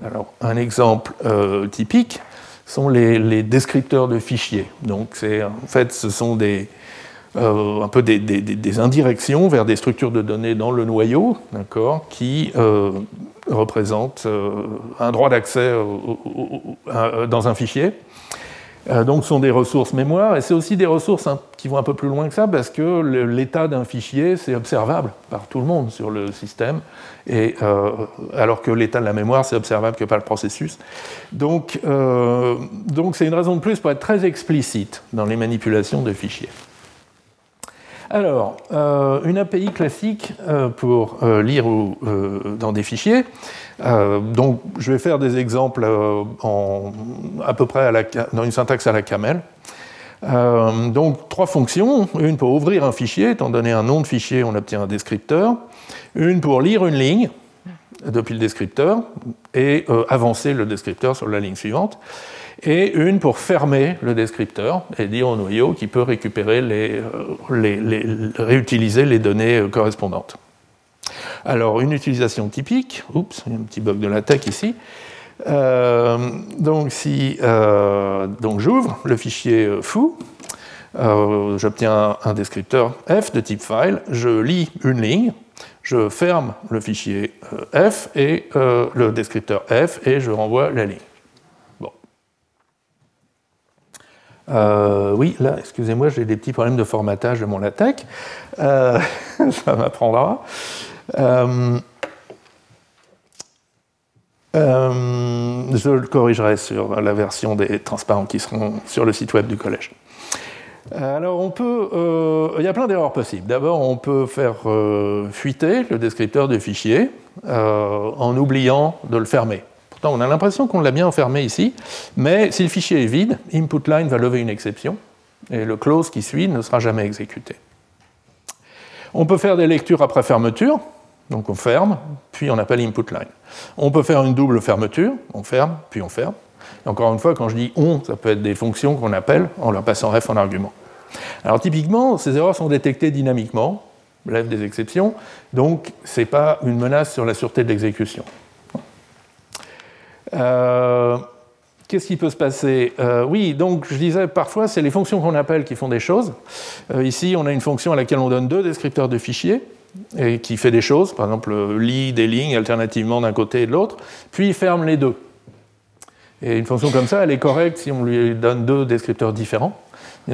Alors, un exemple euh, typique sont les, descripteurs de fichiers. Donc, en fait, ce sont des, euh, un peu des, indirections vers des structures de données dans le noyau, d'accord, qui euh, représentent un droit d'accès dans un fichier. Euh, donc, ce sont des ressources mémoire, et c'est aussi des ressources hein, qui vont un peu plus loin que ça, parce que l'état d'un fichier, c'est observable par tout le monde sur le système, et, euh, alors que l'état de la mémoire, c'est observable que par le processus. Euh, donc, c'est une raison de plus pour être très explicite dans les manipulations de fichiers. Alors, une API classique pour lire dans des fichiers, euh, donc, je vais faire des exemples euh, à peu près dans une syntaxe à la camel. Euh, donc, trois fonctions. Une pour ouvrir un fichier, étant donné un nom de fichier, on obtient un descripteur. Une pour lire une ligne depuis le descripteur et avancer le descripteur sur la ligne suivante. Et une pour fermer le descripteur et dire au noyau qu'il peut récupérer les, réutiliser les données correspondantes. Alors, une utilisation typique, oups, il y a un petit bug de la tech ici. Euh, donc, si euh, donc j'ouvre le fichier euh, foo, j'obtiens un descripteur f de type file, je lis une ligne, je ferme le fichier f et le descripteur f et je renvoie la ligne. Bon. Oui, là, excusez-moi, j'ai des petits problèmes de formatage de mon LaTeX. ça m'apprendra. Euh, euh, je le corrigerai sur la version des transparents qui seront sur le site web du collège. Euh, alors, on peut, il y a plein d'erreurs possibles. D'abord, on peut faire fuiter le descripteur du fichier en oubliant de le fermer. On a l'impression qu'on l'a bien enfermé ici, mais si le fichier est vide, input line va lever une exception et le close qui suit ne sera jamais exécuté. On peut faire des lectures après fermeture. Donc on ferme, puis on appelle input line. On peut faire une double fermeture, on ferme, puis on ferme. Encore une fois, quand je dis on, ça peut être des fonctions qu'on appelle en leur passant f en argument. Alors typiquement, ces erreurs sont détectées dynamiquement, bref des exceptions, donc ce n'est pas une menace sur la sûreté de l'exécution. Euh, Qu'est-ce qui peut se passer? Oui, donc je disais, parfois, c'est les fonctions qu'on appelle qui font des choses. ici, on a une fonction à laquelle on donne deux descripteurs de fichiers et qui fait des choses, par exemple lit des lignes alternativement d'un côté et de l'autre, puis ferme les deux. Et une fonction comme ça, elle est correcte si on lui donne deux descripteurs différents. Et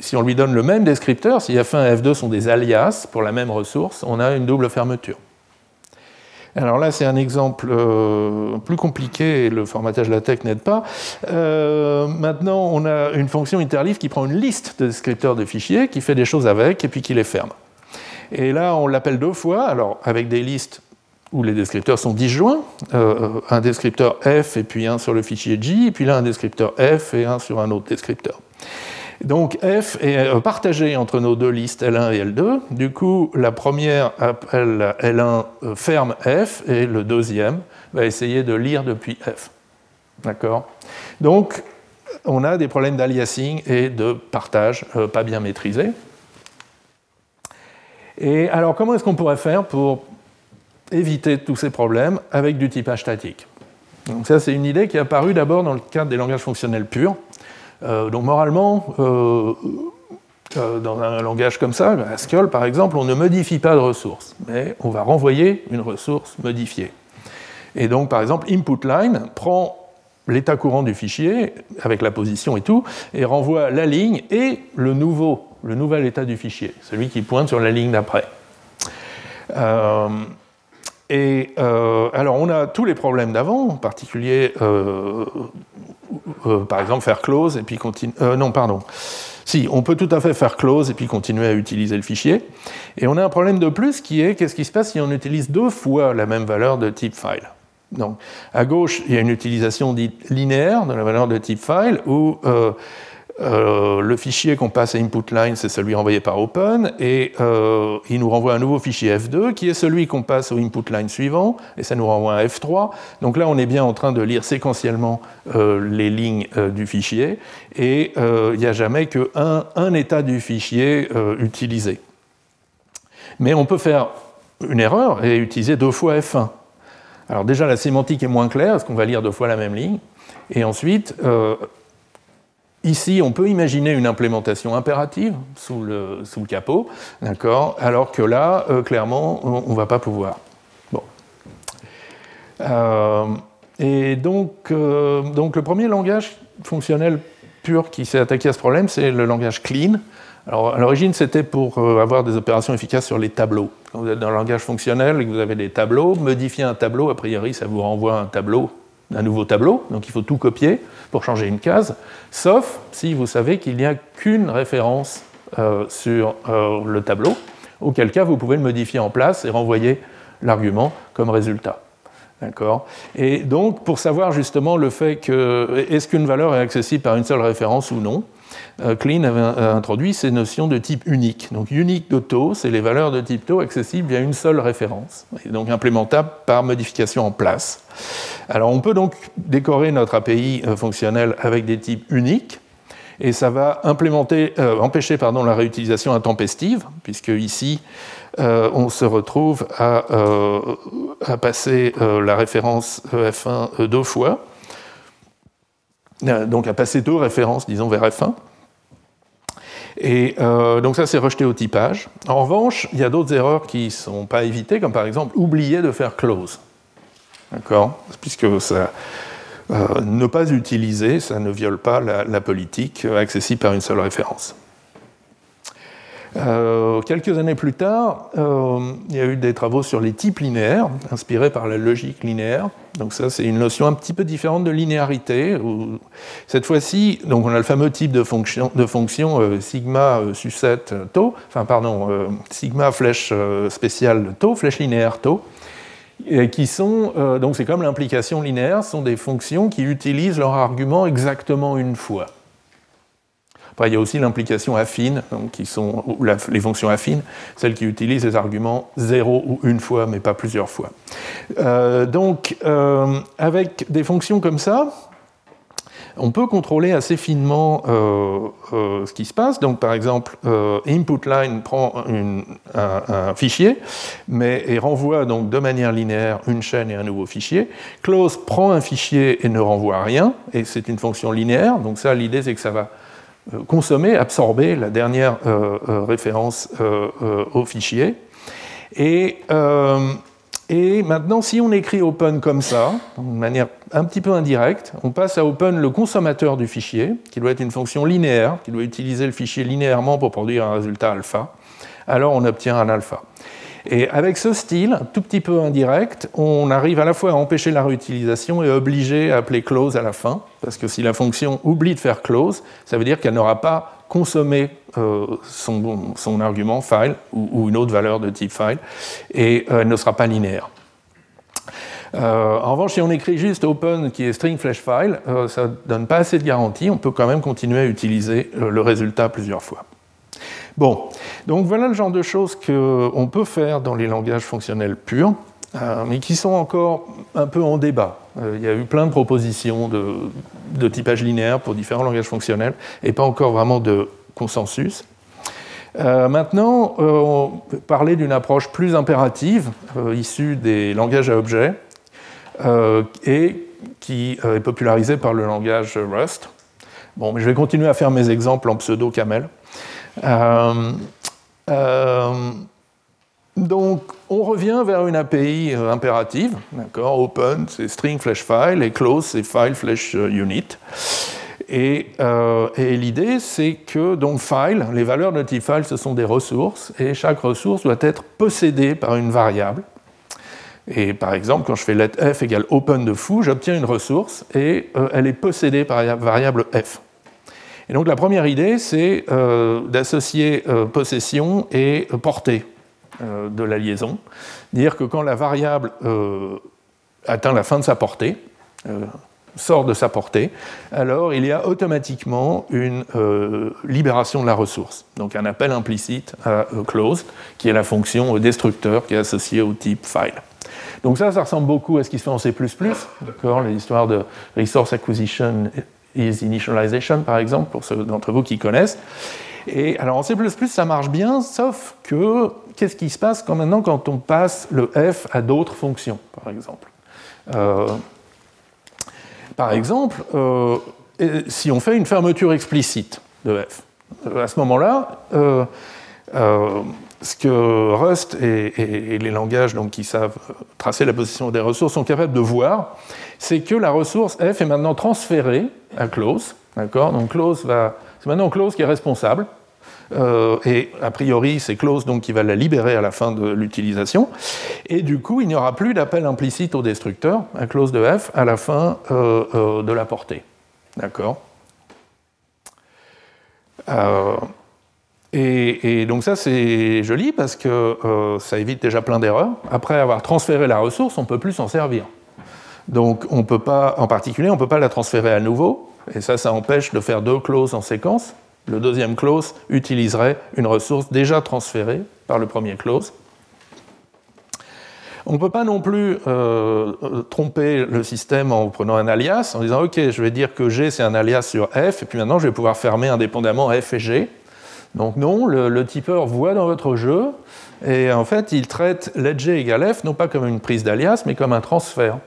si on lui donne le même descripteur, si F1 et F2 sont des alias pour la même ressource, on a une double fermeture. Alors là, c'est un exemple euh, plus compliqué le formatage LaTeX n'aide pas. Euh, maintenant, on a une fonction interleave qui prend une liste de descripteurs de fichiers, qui fait des choses avec et puis qui les ferme. Et là, on l'appelle deux fois, alors avec des listes où les descripteurs sont disjoints, euh, un descripteur F et puis un sur le fichier J, et puis là un descripteur F et un sur un autre descripteur. Donc F est euh, partagé entre nos deux listes L1 et L2. Du coup, la première appelle L1 euh, ferme F et le deuxième va essayer de lire depuis F. D'accord? Donc, on a des problèmes d'aliasing et de partage pas bien maîtrisés. Et alors, comment est-ce qu'on pourrait faire pour éviter tous ces problèmes avec du typage statique? Ça, c'est une idée qui est apparue d'abord dans le cadre des langages fonctionnels purs. Euh, donc moralement, euh, euh, dans un langage comme ça, Haskell par exemple, on ne modifie pas de ressources, mais on va renvoyer une ressource modifiée. Et donc par exemple, input line prend l'état courant du fichier, avec la position et tout, et renvoie la ligne et le nouveau, le nouvel état du fichier, celui qui pointe sur la ligne d'après. Et alors on a tous les problèmes d'avant, en particulier, par exemple, faire close et puis continuer. non, pardon. Si, on peut tout à fait faire close et puis continuer à utiliser le fichier. Et on a un problème de plus qui est qu'est-ce qui se passe si on utilise deux fois la même valeur de type file? Donc, à gauche, il y a une utilisation dite linéaire de la valeur de type file où euh, euh, le fichier qu'on passe à input line, c'est celui envoyé par open, et euh, il nous renvoie un nouveau fichier F2 qui est celui qu'on passe au input line suivant, et ça nous renvoie un F3. Donc là, on est bien en train de lire séquentiellement les lignes du fichier, et il n'y a jamais qu'un un état du fichier utilisé. Mais on peut faire une erreur et utiliser deux fois F1. Alors déjà, la sémantique est moins claire, parce qu'on va lire deux fois la même ligne. Et ensuite, euh, ici, on peut imaginer une implémentation impérative sous le, capot, d'accord Alors que là, euh, clairement, on ne va pas pouvoir. Bon. Euh, et donc, donc, le premier langage fonctionnel pur qui s'est attaqué à ce problème, c'est le langage clean. Alors, à l'origine, c'était pour euh, avoir des opérations efficaces sur les tableaux. Quand vous êtes dans le langage fonctionnel et que vous avez des tableaux, modifier un tableau, a priori, ça vous renvoie un tableau, un nouveau tableau. Donc, il faut tout copier pour changer une case, sauf si vous savez qu'il n'y a qu'une référence euh, sur euh, le tableau, auquel cas vous pouvez le modifier en place et renvoyer l'argument comme résultat. D'accord Et donc, pour savoir justement le fait que est-ce qu'une valeur est accessible par une seule référence ou non, euh, Clean avait introduit ces notions de type unique. Donc unique de taux, c'est les valeurs de type taux accessibles via une seule référence, donc implémentables par modification en place. Alors on peut donc décorer notre API euh, fonctionnelle avec des types uniques, et ça va euh, empêcher la réutilisation intempestive, puisque ici on se retrouve à, à passer la référence F1 deux fois, donc à passer deux références, disons, vers F1. Et euh, donc ça, c'est rejeté au typage. En revanche, il y a d'autres erreurs qui ne sont pas évitées, comme par exemple oublier de faire close. D'accord? Puisque ça, euh, ne pas utiliser, ça ne viole pas la politique accessible par une seule référence. Euh, quelques années plus tard, euh, il y a eu des travaux sur les types linéaires, inspirés par la logique linéaire. Donc ça, c'est une notion un petit peu différente de linéarité. cette fois-ci, donc on a le fameux type de fonction, de fonction euh, sigma sucette tau, enfin pardon, sigma flèche spéciale tau, flèche linéaire tau, qui sont donc c'est comme l'implication linéaire, sont des fonctions qui utilisent leur argument exactement une fois il y a aussi l'implication affine, qui sont, les fonctions affines, celles qui utilisent les arguments zéro ou une fois, mais pas plusieurs fois. Euh, donc, euh, avec des fonctions comme ça, on peut contrôler assez finement ce qui se passe. Donc, par exemple, input line prend un, fichier mais, et renvoie donc de manière linéaire une chaîne et un nouveau fichier. Close prend un fichier et ne renvoie rien, et c'est une fonction linéaire. Donc ça, l'idée, c'est que ça va consommer, absorber la dernière référence au fichier. Et maintenant, si on écrit open comme ça, de manière un petit peu indirecte, on passe à open le consommateur du fichier, qui doit être une fonction linéaire, qui doit utiliser le fichier linéairement pour produire un résultat alpha. Alors on obtient un alpha. Et avec ce style, tout petit peu indirect, on arrive à la fois à empêcher la réutilisation et à obliger à appeler close à la fin, parce que si la fonction oublie de faire close, ça veut dire qu'elle n'aura pas consommé euh, son, argument file ou, une autre valeur de type file, et euh, elle ne sera pas linéaire. Euh, en revanche, si on écrit juste open qui est string flash file, ça ne donne pas assez de garantie, on peut quand même continuer à utiliser le résultat plusieurs fois. Bon, donc voilà le genre de choses qu'on peut faire dans les langages fonctionnels purs, mais qui sont encore un peu en débat. Euh, il y a eu plein de propositions de, typage linéaire pour différents langages fonctionnels et pas encore vraiment de consensus. Euh, maintenant, on peut parler d'une approche plus impérative, issue des langages à objets, et qui est popularisée par le langage Rust. Bon, mais je vais continuer à faire mes exemples en pseudo-camel. Euh, euh, donc, on revient vers une API euh, impérative, d'accord Open, c'est string flash file, et close, c'est file flash unit. Et, et l'idée, c'est que donc file, les valeurs de type file, ce sont des ressources, et chaque ressource doit être possédée par une variable. Et par exemple, quand je fais let f égale open de foo, j'obtiens une ressource, et elle est possédée par la variable f. Et donc la première idée, c'est euh, d'associer euh, possession et portée euh, de la liaison. Dire que quand la variable atteint la fin de sa portée, sort de sa portée, alors il y a automatiquement une libération de la ressource. Donc un appel implicite à close, qui est la fonction destructeur qui est associée au type file. Donc ça, ça ressemble beaucoup à ce qui se fait en C++, d'accord, l'histoire de resource acquisition is initialization, par exemple, pour ceux d'entre vous qui connaissent. Et alors en C++, ça marche bien, sauf que qu'est-ce qui se passe quand maintenant quand on passe le f à d'autres fonctions, par exemple? Euh, Par exemple, euh, si on fait une fermeture explicite de f, euh, à ce moment-là, ce que Rust et, les langages donc, qui savent tracer la position des ressources sont capables de voir, c'est que la ressource f est maintenant transférée à close. D'accord? Donc close va. C'est maintenant close qui est responsable. Euh, et a priori, c'est close donc qui va la libérer à la fin de l'utilisation. Et du coup, il n'y aura plus d'appel implicite au destructeur, à close de f, à la fin euh, euh, de la portée. D'accord? Et, et, donc ça, c'est joli parce que ça évite déjà plein d'erreurs. Après avoir transféré la ressource, on ne peut plus s'en servir. Donc on peut pas, en particulier, on ne peut pas la transférer à nouveau, et ça, ça empêche de faire deux clauses en séquence. Le deuxième clause utiliserait une ressource déjà transférée par le premier clause. On ne peut pas non plus euh, tromper le système en prenant un alias, en disant OK, je vais dire que G c'est un alias sur F, et puis maintenant je vais pouvoir fermer indépendamment F et G. Donc non, le, le tipeur voit dans votre jeu, et en fait il traite let G égale F non pas comme une prise d'alias, mais comme un transfert.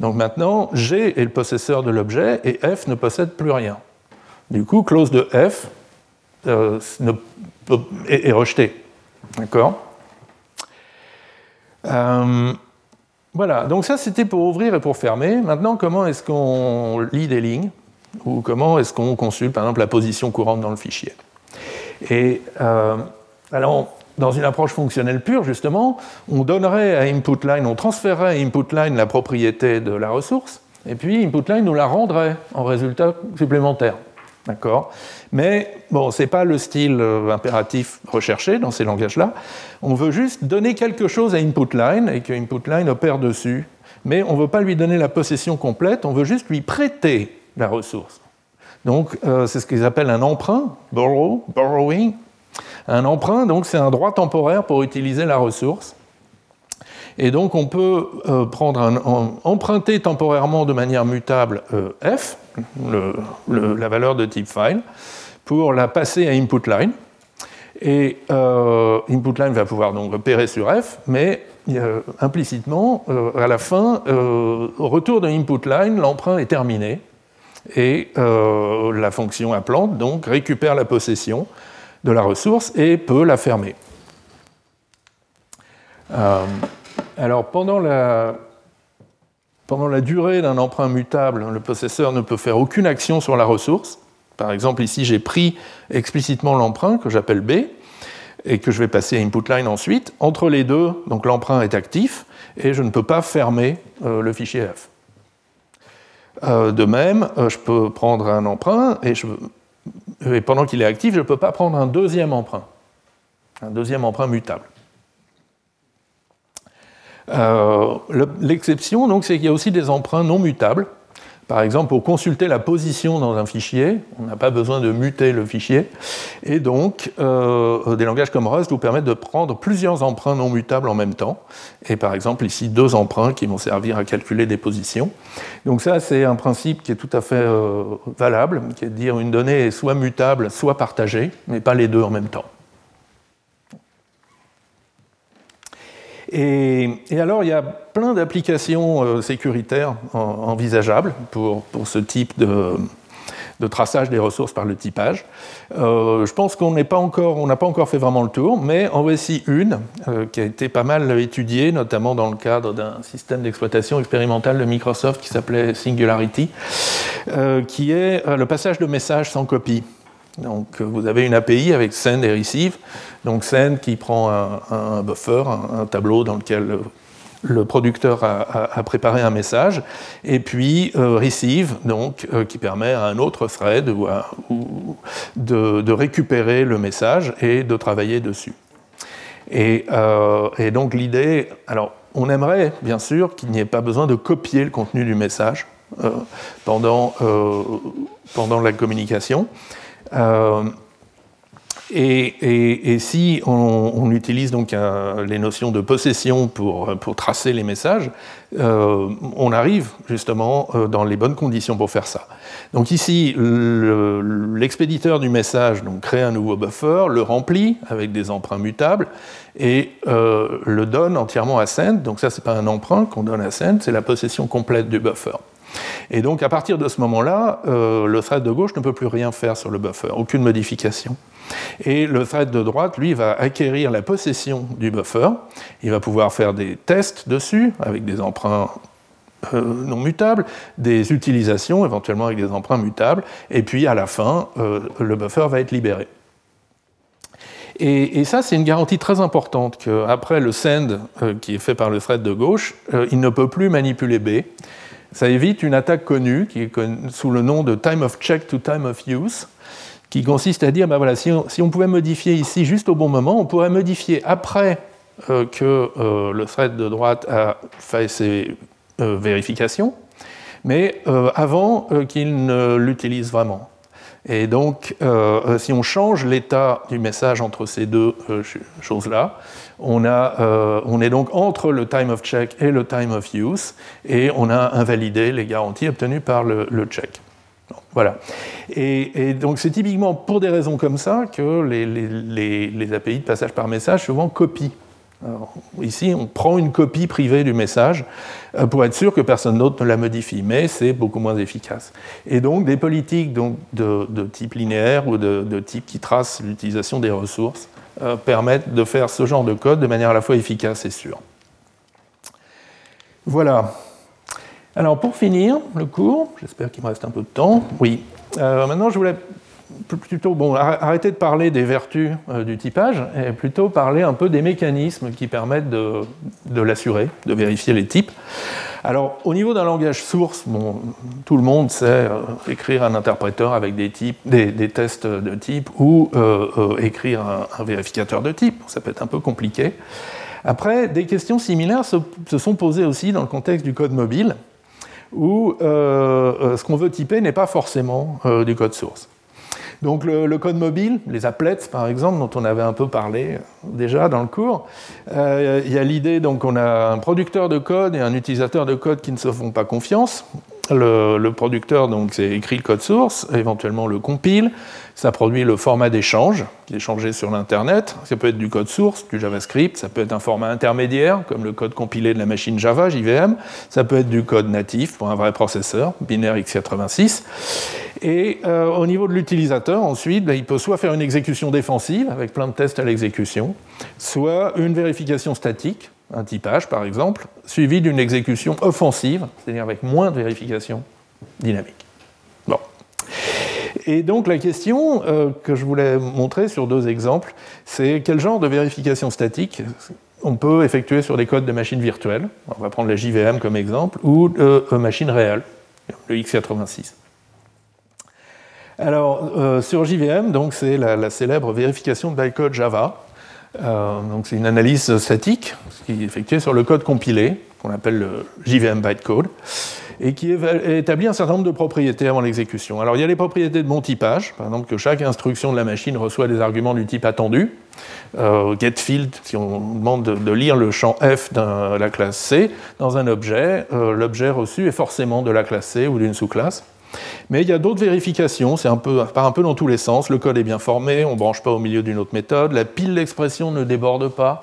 Donc maintenant, G est le possesseur de l'objet et F ne possède plus rien. Du coup, clause de F euh, est, rejetée. D'accord euh, Voilà, donc ça c'était pour ouvrir et pour fermer. Maintenant, comment est-ce qu'on lit des lignes Ou comment est-ce qu'on consulte, par exemple, la position courante dans le fichier? Et euh, alors, dans une approche fonctionnelle pure, justement, on donnerait à input-line, on transférerait à input-line la propriété de la ressource, et puis input-line nous la rendrait en résultat supplémentaire. D'accord Mais bon, ce n'est pas le style euh, impératif recherché dans ces langages-là. On veut juste donner quelque chose à input-line et que input-line opère dessus. Mais on ne veut pas lui donner la possession complète, on veut juste lui prêter la ressource. Donc, euh, c'est ce qu'ils appellent un emprunt, borrow, borrowing, un emprunt, donc, c'est un droit temporaire pour utiliser la ressource. Et donc on peut un, emprunter temporairement de manière mutable f, la valeur de type file, pour la passer à input line. Et input line va pouvoir donc repérer sur f, mais implicitement, à la fin, au retour de input line, l'emprunt est terminé et euh, la fonction implante donc récupère la possession de la ressource et peut la fermer. Euh, alors pendant la, durée d'un emprunt mutable, le possesseur ne peut faire aucune action sur la ressource. Par exemple, ici j'ai pris explicitement l'emprunt que j'appelle B et que je vais passer à input line ensuite. Entre les deux, donc l'emprunt est actif et je ne peux pas fermer euh, le fichier F. Euh, de même, euh, je peux prendre un emprunt et, pendant qu'il est actif, je ne peux pas prendre un deuxième emprunt, un deuxième emprunt mutable. Euh, l'exception, donc, c'est qu'il y a aussi des emprunts non mutables par exemple, pour consulter la position dans un fichier, on n'a pas besoin de muter le fichier. Et donc, euh, des langages comme Rust vous permettent de prendre plusieurs emprunts non mutables en même temps. Et par exemple, ici, deux emprunts qui vont servir à calculer des positions. Donc ça, c'est un principe qui est tout à fait euh, valable, qui est de dire une donnée est soit mutable, soit partagée, mais pas les deux en même temps. Et, alors, il y a plein d'applications euh, sécuritaires envisageables pour, ce type de, traçage des ressources par le typage. Euh, je pense qu'on n'a pas encore fait vraiment le tour, mais en voici une euh, qui a été pas mal étudiée, notamment dans le cadre d'un système d'exploitation expérimental de Microsoft qui s'appelait Singularity, qui est le passage de messages sans copie. Donc vous avez une API avec send et receive. Donc send qui prend un, buffer, un, tableau dans lequel le producteur a, préparé un message, et puis euh, receive, donc, euh, qui permet à un autre thread de, récupérer le message et de travailler dessus. Et, euh, donc l'idée, alors on aimerait bien sûr qu'il n'y ait pas besoin de copier le contenu du message pendant la communication. Euh, et, si on, utilise donc euh, les notions de possession pour, tracer les messages, euh, on arrive justement dans les bonnes conditions pour faire ça. Donc ici, l'expéditeur du message crée un nouveau buffer, le remplit avec des emprunts mutables et le donne entièrement à send. Donc ça, c'est pas un emprunt qu'on donne à send, c'est la possession complète du buffer. Et donc à partir de ce moment-là, euh, le thread de gauche ne peut plus rien faire sur le buffer, aucune modification. Et le thread de droite, lui, va acquérir la possession du buffer. Il va pouvoir faire des tests dessus avec des emprunts euh, non mutables, des utilisations éventuellement avec des emprunts mutables, et puis à la fin, euh, le buffer va être libéré. Et, ça, c'est une garantie très importante qu'après le send qui est fait par le thread de gauche, il ne peut plus manipuler B. Ça évite une attaque connue qui est sous le nom de time of check to time of use, qui consiste à dire ben voilà, si, on, pouvait modifier ici juste au bon moment, on pourrait modifier après euh, que euh, le thread de droite a fait ses euh, vérifications, mais avant qu'il ne l'utilise vraiment. Et donc, si on change l'état du message entre ces deux choses-là, euh, on, est donc entre le time of check et le time of use, et on a invalidé les garanties obtenues par le, check. Voilà. Et, donc c'est typiquement pour des raisons comme ça que les, API de passage par message souvent copient. ici, on prend une copie privée du message euh, pour être sûr que personne d'autre ne la modifie, mais c'est beaucoup moins efficace. Et donc des politiques de, type linéaire ou de, de type qui tracent l'utilisation des ressources euh, permettent de faire ce genre de code de manière à la fois efficace et sûre. Voilà. Alors pour finir le cours, j'espère qu'il me reste un peu de temps. Oui. Euh, maintenant, je voulais plutôt bon, arrêter de parler des vertus euh, du typage et plutôt parler un peu des mécanismes qui permettent de, l'assurer, de vérifier les types. Alors, au niveau d'un langage source, tout le monde sait euh, écrire un interpréteur avec des, tests de type ou euh, écrire un, vérificateur de type. Ça peut être un peu compliqué. Après, des questions similaires se, sont posées aussi dans le contexte du code mobile, où ce qu'on veut typer n'est pas forcément du code source. Donc le, code mobile, les applets par exemple, dont on avait un peu parlé déjà dans le cours, il y a l'idée donc on a un producteur de code et un utilisateur de code qui ne se font pas confiance. Le, producteur donc écrit le code source, éventuellement le compile, ça produit le format d'échange qui est changé sur l'internet. Ça peut être du code source, du JavaScript, ça peut être un format intermédiaire comme le code compilé de la machine Java JVM, ça peut être du code natif pour un vrai processeur binaire x86. Et euh, au niveau de l'utilisateur, ensuite, ben, il peut soit faire une exécution défensive avec plein de tests à l'exécution, soit une vérification statique un typage par exemple, suivi d'une exécution offensive, c'est-à-dire avec moins de vérification dynamique. Bon. Et donc la question euh, que je voulais montrer sur deux exemples, c'est quel genre de vérification statique on peut effectuer sur des codes de machines virtuelles, on va prendre la JVM comme exemple, ou de euh, machines réelles, le x86. Alors, euh, sur JVM, donc c'est la, la, célèbre vérification de bytecode Java, euh, donc c'est une analyse statique qui est effectuée sur le code compilé, qu'on appelle le JVM bytecode, et qui établit un certain nombre de propriétés avant l'exécution. Alors il y a les propriétés de bon typage, par exemple que chaque instruction de la machine reçoit des arguments du type attendu. Euh, getField, si on demande de, lire le champ f de la classe C dans un objet, euh, l'objet reçu est forcément de la classe C ou d'une sous-classe. Mais il y a d'autres vérifications, c'est un peu, part un peu dans tous les sens. Le code est bien formé, on ne branche pas au milieu d'une autre méthode, la pile d'expression ne déborde pas,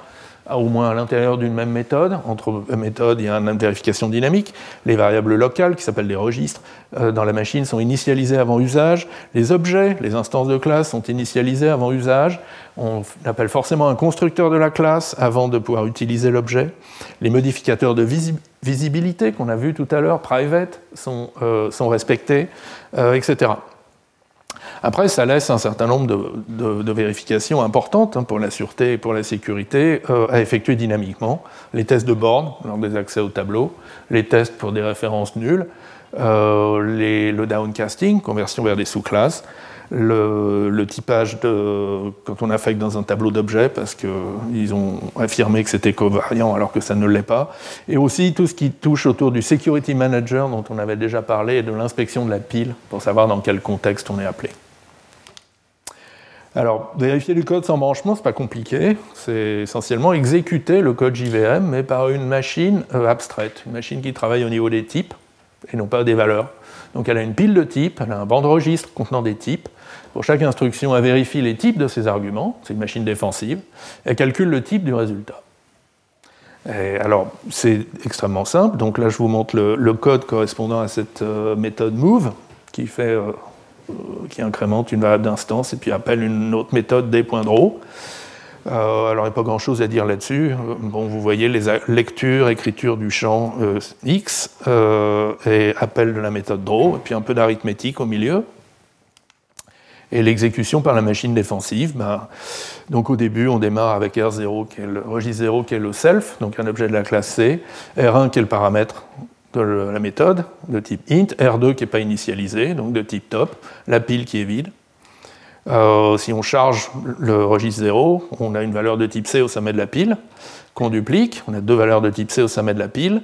au moins à l'intérieur d'une même méthode. Entre méthodes, il y a une vérification dynamique. Les variables locales, qui s'appellent des registres, euh, dans la machine sont initialisées avant usage. Les objets, les instances de classe, sont initialisées avant usage. On appelle forcément un constructeur de la classe avant de pouvoir utiliser l'objet. Les modificateurs de visibilité qu'on a vu tout à l'heure, private, sont, euh, respectés, euh, etc. Après, ça laisse un certain nombre de, vérifications importantes hein, pour la sûreté et pour la sécurité euh, à effectuer dynamiquement. Les tests de borne lors des accès au tableau, les tests pour des références nulles, les, le downcasting, conversion vers des sous-classes, le, typage quand on affecte dans un tableau d'objets, parce qu'ils ont affirmé que c'était covariant alors que ça ne l'est pas, et aussi tout ce qui touche autour du security manager dont on avait déjà parlé et de l'inspection de la pile pour savoir dans quel contexte on est appelé. Alors, vérifier du code sans branchement, c'est pas compliqué. C'est essentiellement exécuter le code JVM, mais par une machine euh, abstraite, une machine qui travaille au niveau des types et non pas des valeurs. Donc, elle a une pile de types, elle a un banc de registre contenant des types, pour chaque instruction, elle vérifie les types de ces arguments, c'est une machine défensive, elle calcule le type du résultat. alors, c'est extrêmement simple. Donc là, je vous montre le, code correspondant à cette euh, méthode move qui, fait, euh, qui incrémente une variable d'instance et puis appelle une autre méthode des.draw. alors, il n'y a pas grand-chose à dire là-dessus. Bon, vous voyez les lectures, écriture du champ x et appel de la méthode draw, et puis un peu d'arithmétique au milieu et l'exécution par la machine défensive. Ben, donc au début, on démarre avec R0, qui est le registre 0, qui est le self, donc un objet de la classe C, R1 qui est le paramètre de la méthode de type int, R2 qui n'est pas initialisé, donc de type top, la pile qui est vide. Euh, si on charge le registre 0, on a une valeur de type C au sommet de la pile, qu'on duplique, on a deux valeurs de type C au sommet de la pile,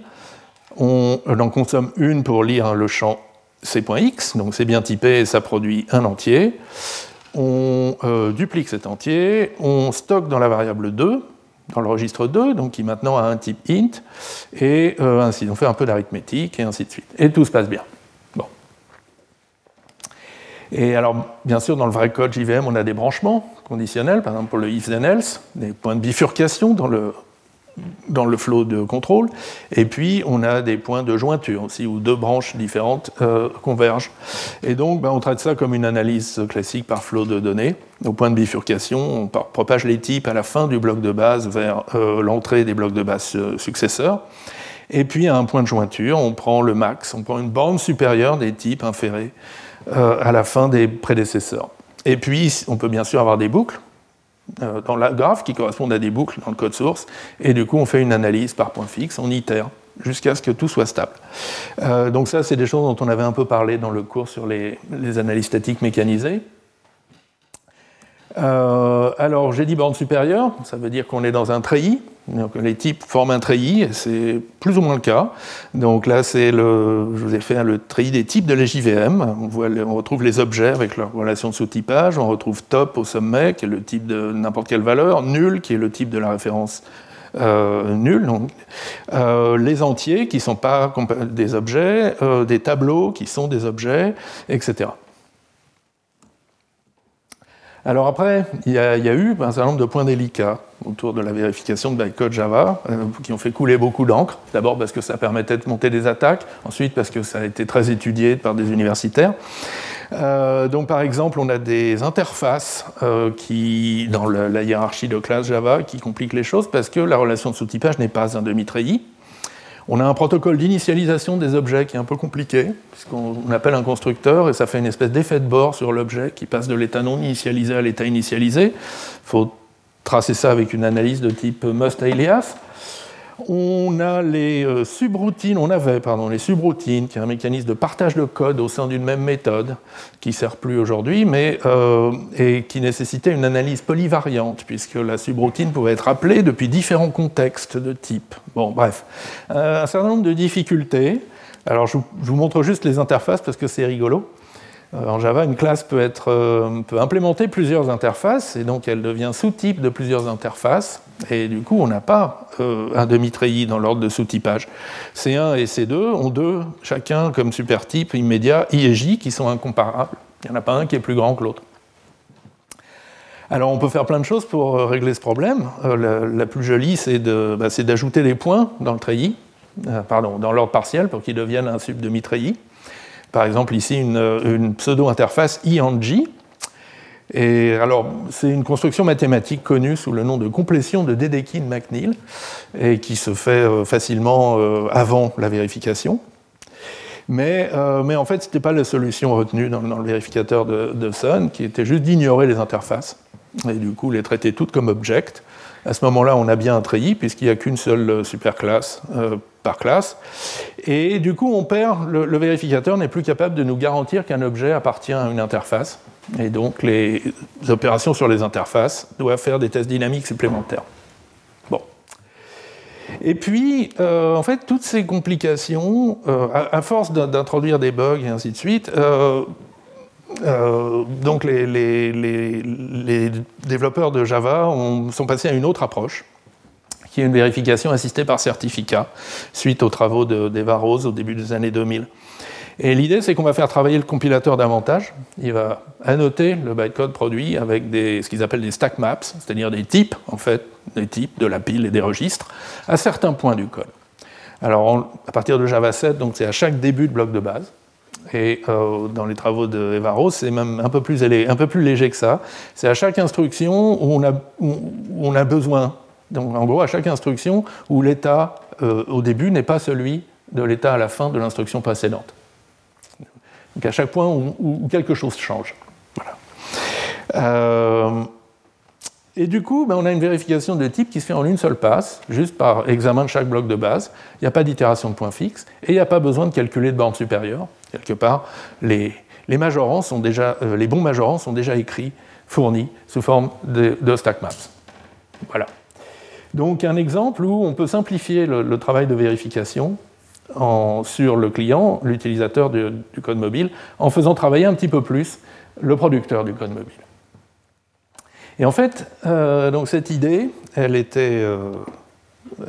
on en consomme une pour lire le champ C.X, donc c'est bien typé et ça produit un entier. On euh, duplique cet entier, on stocke dans la variable 2, dans le registre 2, donc qui maintenant a un type int, et euh, ainsi. On fait un peu d'arithmétique et ainsi de suite. Et tout se passe bien. Bon. Et alors, bien sûr, dans le vrai code JVM, on a des branchements conditionnels, par exemple pour le if then else, des points de bifurcation dans le dans le flot de contrôle. Et puis, on a des points de jointure aussi, où deux branches différentes euh, convergent. Et donc, ben, on traite ça comme une analyse classique par flot de données. Au point de bifurcation, on propage les types à la fin du bloc de base vers euh, l'entrée des blocs de base euh, successeurs. Et puis, à un point de jointure, on prend le max, on prend une borne supérieure des types inférés à la fin des prédécesseurs. Et puis, on peut bien sûr avoir des boucles dans la graphe qui correspondent à des boucles dans le code source, et du coup on fait une analyse par point fixe, on itère jusqu'à ce que tout soit stable. Euh, donc ça, c'est des choses dont on avait un peu parlé dans le cours sur les, analyses statiques mécanisées. Alors, j'ai dit borne supérieure, ça veut dire qu'on est dans un treillis. Donc, les types forment un treillis, et c'est plus ou moins le cas. Donc là, c'est le, je vous ai fait le treillis des types de la JVM. On, on retrouve les objets avec leur relation de sous-typage. On retrouve top au sommet, qui est le type de n'importe quelle valeur. Nul, qui est le type de la référence euh. Euh, les entiers qui ne sont pas des objets, euh, des tableaux qui sont des objets, etc. Alors après, il y, a, eu un certain nombre de points délicats autour de la vérification de bytecode Java, qui ont fait couler beaucoup d'encre. D'abord parce que ça permettait de monter des attaques, ensuite parce que ça a été très étudié par des universitaires. Euh, donc par exemple, on a des interfaces euh, qui, dans la hiérarchie de classe Java qui compliquent les choses parce que la relation de sous-typage n'est pas un demi-treillis. On a un protocole d'initialisation des objets qui est un peu compliqué, puisqu'on appelle un constructeur et ça fait une espèce d'effet de bord sur l'objet qui passe de l'état non initialisé à l'état initialisé. Il faut tracer ça avec une analyse de type must alias. On a les euh, subroutines, on avait pardon, les subroutines, qui est un mécanisme de partage de code au sein d'une même méthode, qui ne sert plus aujourd'hui, mais euh, et qui nécessitait une analyse polyvariante, puisque la subroutine pouvait être appelée depuis différents contextes de type. Bon, bref, euh, un certain nombre de difficultés. Alors, je vous montre juste les interfaces parce que c'est rigolo. En Java, une classe peut, être, peut implémenter plusieurs interfaces, et donc elle devient sous-type de plusieurs interfaces, et du coup, on n'a pas euh, un demi-treillis dans l'ordre de sous-typage. C1 et C2 ont deux, chacun comme supertype immédiat I et J, qui sont incomparables. Il n'y en a pas un qui est plus grand que l'autre. Alors on peut faire plein de choses pour régler ce problème. la, plus jolie, bah, c'est d'ajouter des points dans le treillis, pardon, dans l'ordre partiel pour qu'il devienne un sub demi-treillis par exemple ici une, pseudo-interface I en J. Et alors, c'est une construction mathématique connue sous le nom de complétion de Dedekind-McNeil, et qui se fait euh, facilement euh, avant la vérification. Mais, euh, en fait, ce n'était pas la solution retenue dans, le vérificateur de, Sun, qui était juste d'ignorer les interfaces, et du coup les traiter toutes comme object. À ce moment-là, on a bien un treillis, puisqu'il n'y a qu'une seule superclasse par classe. Et du coup, on perd, le, vérificateur n'est plus capable de nous garantir qu'un objet appartient à une interface. Et donc, les opérations sur les interfaces doivent faire des tests dynamiques supplémentaires. Bon. Et puis, euh, en fait, toutes ces complications, euh, à, force d'introduire des bugs et ainsi de suite, euh, donc les, les, développeurs de Java sont passés à une autre approche qui est une vérification assistée par certificat, suite aux travaux d'Eva Rose au début des années 2000. Et l'idée, c'est qu'on va faire travailler le compilateur davantage. Il va annoter le bytecode produit avec ce qu'ils appellent des stack maps, c'est-à-dire des types, en fait, des types de la pile et des registres, à certains points du code. Alors, à partir de Java 7, donc c'est à chaque début de bloc de base. Et euh, dans les travaux de Rose, c'est même un peu, plus, un peu plus léger que ça. C'est à chaque instruction où on a, où on a besoin donc en gros, à chaque instruction où l'état euh, au début n'est pas celui de l'état à la fin de l'instruction précédente. Donc à chaque point où, quelque chose change. Euh, et du coup, ben, on a une vérification de type qui se fait en une seule passe, juste par examen de chaque bloc de base. Il n'y a pas d'itération de point fixe et il n'y a pas besoin de calculer de borne supérieure. Quelque part, les, majorants sont déjà, euh, les bons majorants sont déjà écrits, fournis sous forme de stack maps. Voilà. Donc un exemple où on peut simplifier le, travail de vérification sur le client, l'utilisateur du, code mobile, en faisant travailler un petit peu plus le producteur du code mobile. Et en fait, euh, donc cette idée, elle, était, euh,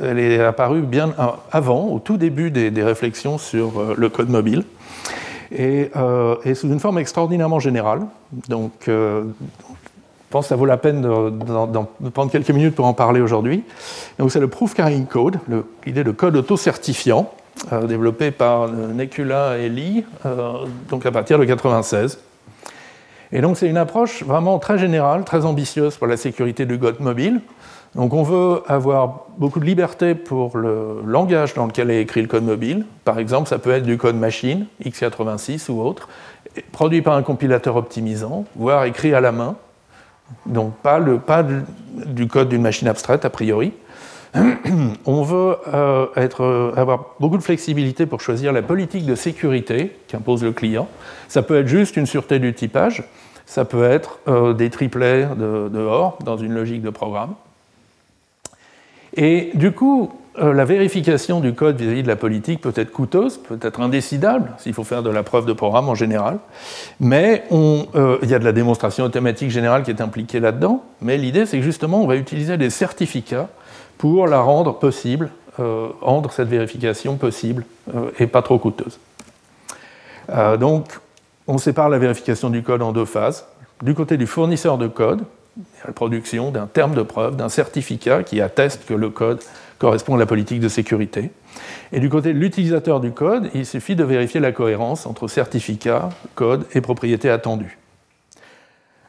elle est apparue bien avant, au tout début des, réflexions sur euh, le code mobile, et, sous une forme extraordinairement générale. Donc, je pense que ça vaut la peine de, prendre quelques minutes pour en parler aujourd'hui. Donc c'est le Proof Carrying Code, l'idée de code auto-certifiant, développé par euh, Nekula et Lee, euh, donc à partir de 1996. Et donc c'est une approche vraiment très générale, très ambitieuse pour la sécurité du code mobile. Donc on veut avoir beaucoup de liberté pour le langage dans lequel est écrit le code mobile. Par exemple, ça peut être du code machine, x86 ou autre, produit par un compilateur optimisant, voire écrit à la main donc pas, le, pas du code d'une machine abstraite a priori. On veut euh, être, avoir beaucoup de flexibilité pour choisir la politique de sécurité qu'impose le client. Ça peut être juste une sûreté du typage, ça peut être des triplets de, de, OR dans une logique de programme. Et du coup, euh, la vérification du code vis-à-vis de la politique peut être coûteuse, peut être indécidable, s'il faut faire de la preuve de programme en général. Mais euh, il y a de la démonstration automatique générale qui est impliquée là-dedans. Mais l'idée, c'est que justement, on va utiliser des certificats pour la rendre possible, euh, rendre cette vérification possible et pas trop coûteuse. donc, on sépare la vérification du code en deux phases. Du côté du fournisseur de code, la production d'un terme de preuve, d'un certificat qui atteste que le code correspond à la politique de sécurité. Et du côté de l'utilisateur du code, il suffit de vérifier la cohérence entre certificat, code et propriété attendue.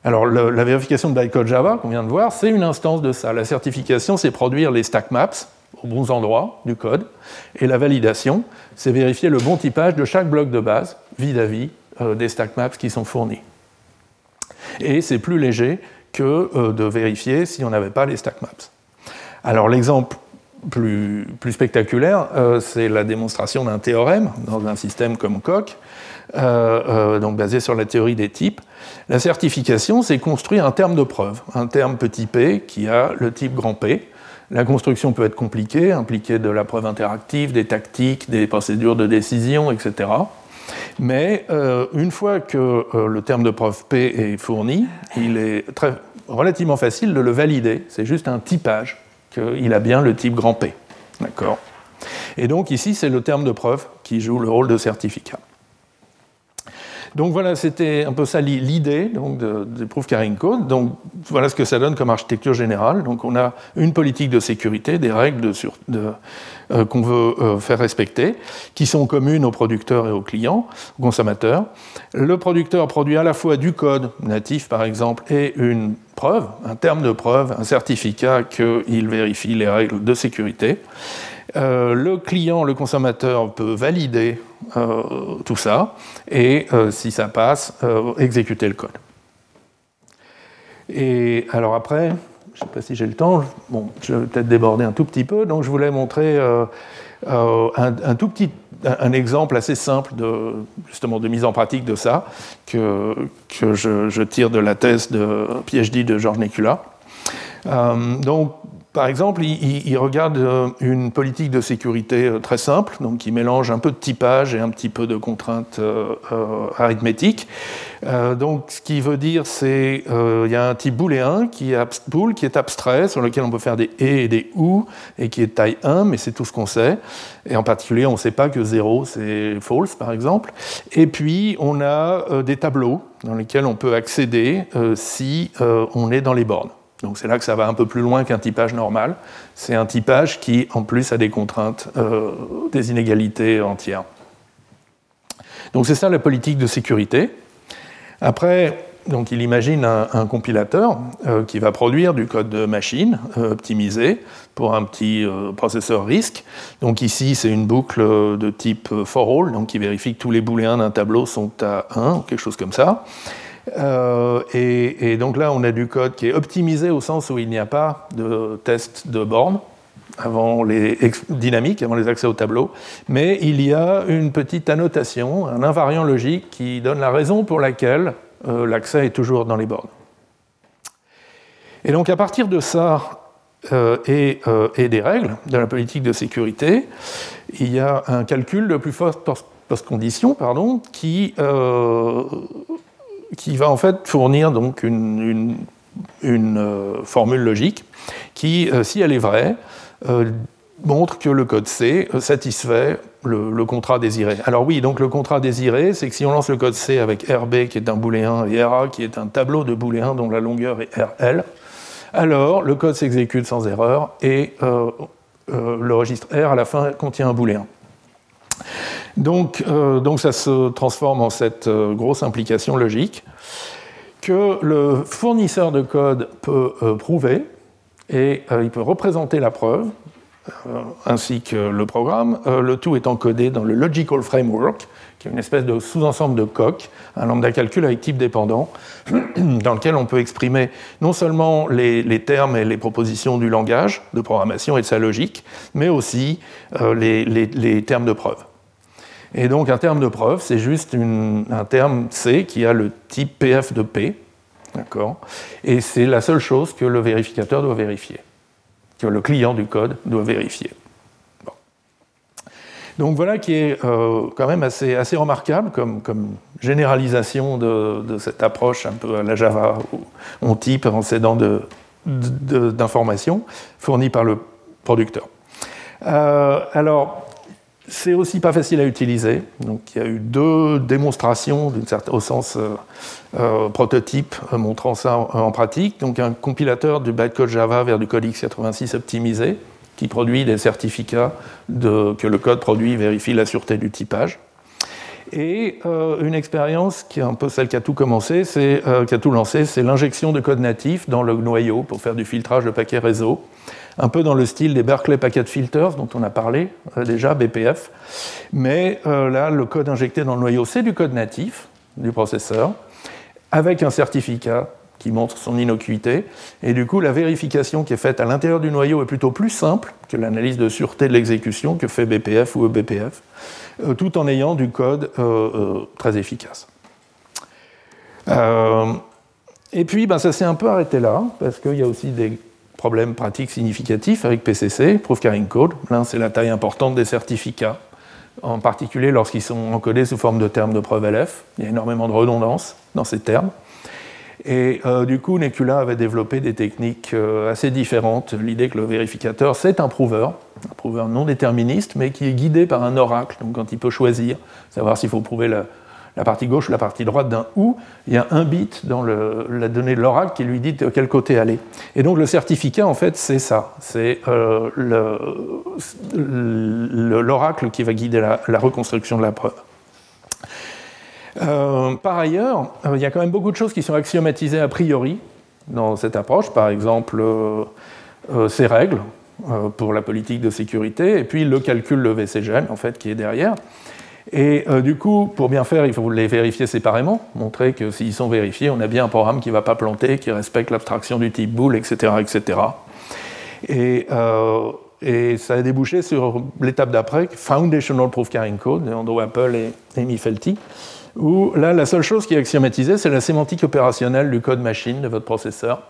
Alors la vérification de bytecode Java, qu'on vient de voir, c'est une instance de ça. La certification, c'est produire les stack maps aux bons endroits du code. Et la validation, c'est vérifier le bon typage de chaque bloc de base vis-à-vis euh, des stack maps qui sont fournis. Et c'est plus léger que euh, de vérifier si on n'avait pas les stack maps. Alors l'exemple plus, spectaculaire, euh, c'est la démonstration d'un théorème dans un système comme Coq, euh, euh, donc basé sur la théorie des types. La certification, c'est construire un terme de preuve, un terme petit p qui a le type grand P. La construction peut être compliquée, impliquer de la preuve interactive, des tactiques, des procédures de décision, etc. Mais une fois que le terme de preuve P est fourni, il est très, relativement facile de le valider. C'est juste un typage qu'il a bien le type grand P. D'accord Et donc ici, c'est le terme de preuve qui joue le rôle de certificat. Donc voilà, c'était un peu ça l'idée donc, de, de Proof Carrying Code. Donc voilà ce que ça donne comme architecture générale. Donc on a une politique de sécurité, des règles de, euh, qu'on veut euh, faire respecter, qui sont communes aux producteurs et aux clients, aux consommateurs. Le producteur produit à la fois du code natif, par exemple, et une preuve, un terme de preuve, un certificat qu'il vérifie les règles de sécurité. Euh, le client, le consommateur peut valider tout ça et, si ça passe, exécuter le code. Et alors après, je ne sais pas si j'ai le temps, bon, je vais peut-être déborder un tout petit peu, donc je voulais montrer un, tout petit un exemple assez simple de, justement, de mise en pratique de ça, que, que je, tire de la thèse de PhD de Georges Nekula. donc, par exemple, il, regarde euh, une politique de sécurité euh, très simple, donc qui mélange un peu de typage et un petit peu de contraintes euh, arithmétiques. donc, ce qui veut dire, c'est qu'il y a un type booléen qui est, qui est abstrait, sur lequel on peut faire des et et des ou, et qui est taille 1, mais c'est tout ce qu'on sait. Et en particulier, on ne sait pas que 0, c'est false, par exemple. Et puis, on a des tableaux dans lesquels on peut accéder si on est dans les bornes. Donc c'est là que ça va un peu plus loin qu'un typage normal. C'est un typage qui, en plus, a des contraintes, euh, des inégalités entières. Donc c'est ça la politique de sécurité. Après, donc il imagine un, compilateur euh, qui va produire du code de machine euh, optimisé pour un petit processeur RISC. Donc ici, c'est une boucle de type for all, donc qui vérifie que tous les booléens d'un tableau sont à 1, ou quelque chose comme ça. Euh, et, donc là, on a du code qui est optimisé au sens où il n'y a pas de test de borne avant les dynamiques, avant les accès au tableau, mais il y a une petite annotation, un invariant logique qui donne la raison pour laquelle euh, l'accès est toujours dans les bornes. Et donc à partir de ça euh, et, des règles de la politique de sécurité, il y a un calcul de plus forte post-condition pardon, qui qui va en fait fournir donc une, euh, formule logique qui, euh, si elle est vraie, euh, montre que le code C satisfait le, contrat désiré. Alors oui, donc le contrat désiré, c'est que si on lance le code C avec RB qui est un booléen et RA qui est un tableau de booléens dont la longueur est RL, alors le code s'exécute sans erreur et le registre R à la fin contient un booléen. Donc, euh, donc ça se transforme en cette euh, grosse implication logique que le fournisseur de code peut euh, prouver et il peut représenter la preuve ainsi que le programme, le tout est encodé dans le Logical Framework, qui est une espèce de sous-ensemble de coq, un lambda calcul avec type dépendant, dans lequel on peut exprimer non seulement les, termes et les propositions du langage de programmation et de sa logique, mais aussi les termes de preuve. Et donc un terme de preuve, c'est juste un terme C qui a le type PF de P, D'accord? Et c'est la seule chose que le vérificateur doit vérifier, que le client du code doit vérifier. Donc voilà qui est euh, quand même assez, assez remarquable comme, comme généralisation de, cette approche un peu à la Java, où on type en s'aidant d'informations fournies par le producteur. Euh, alors, c'est aussi pas facile à utiliser. Donc, il y a eu deux démonstrations, au sens euh, prototype, montrant ça en, en, pratique. Donc, un compilateur du bytecode Java vers du code x86 optimisé, qui produit des certificats de, que le code produit vérifie la sûreté du typage. Et euh, une expérience qui est un peu celle qui a tout commencé, euh, qui a tout lancé, c'est l'injection de code natif dans le noyau pour faire du filtrage de paquets réseau un peu dans le style des Berkeley Packet Filters dont on a parlé euh, déjà, BPF. Mais là, le code injecté dans le noyau, c'est du code natif du processeur, avec un certificat montre son innocuité. Et du coup, la vérification qui est faite à l'intérieur du noyau est plutôt plus simple que l'analyse de sûreté de l'exécution que fait BPF ou eBPF, euh, tout en ayant du code très efficace. et puis, ben, ça s'est un peu arrêté là, parce qu'il y a aussi des problème pratique significatif avec PCC, Proof Carrying Code. L'un, c'est la taille importante des certificats, en particulier lorsqu'ils sont encodés sous forme de termes de preuve LF. Il y a énormément de redondance dans ces termes. Et euh, du coup, Necula avait développé des techniques euh, assez différentes. L'idée que le vérificateur, c'est un prouveur, un prouveur non déterministe, mais qui est guidé par un oracle. Donc, quand il peut choisir, savoir s'il faut prouver la, la partie gauche ou la partie droite d'un OU, il y a un bit dans la donnée de l'oracle qui lui dit de quel côté aller. Et donc le certificat, en fait, c'est ça. C'est euh, l'oracle qui va guider la, reconstruction de la preuve. Euh, par ailleurs, euh, il y a quand même beaucoup de choses qui sont axiomatisées a priori dans cette approche. Par exemple, ces règles pour la politique de sécurité, et puis le calcul de VCGN, en fait, qui est derrière. Et euh, du coup, pour bien faire, il faut les vérifier séparément, montrer que s'ils sont vérifiés, on a bien un programme qui ne va pas planter, qui respecte l'abstraction du type bool, etc. etc. Et, euh, ça a débouché sur l'étape d'après, Foundational Proof Carrying Code, de Andrew Apple et Amy Felty, où là, la seule chose qui est axiomatisée, c'est la sémantique opérationnelle du code machine de votre processeur.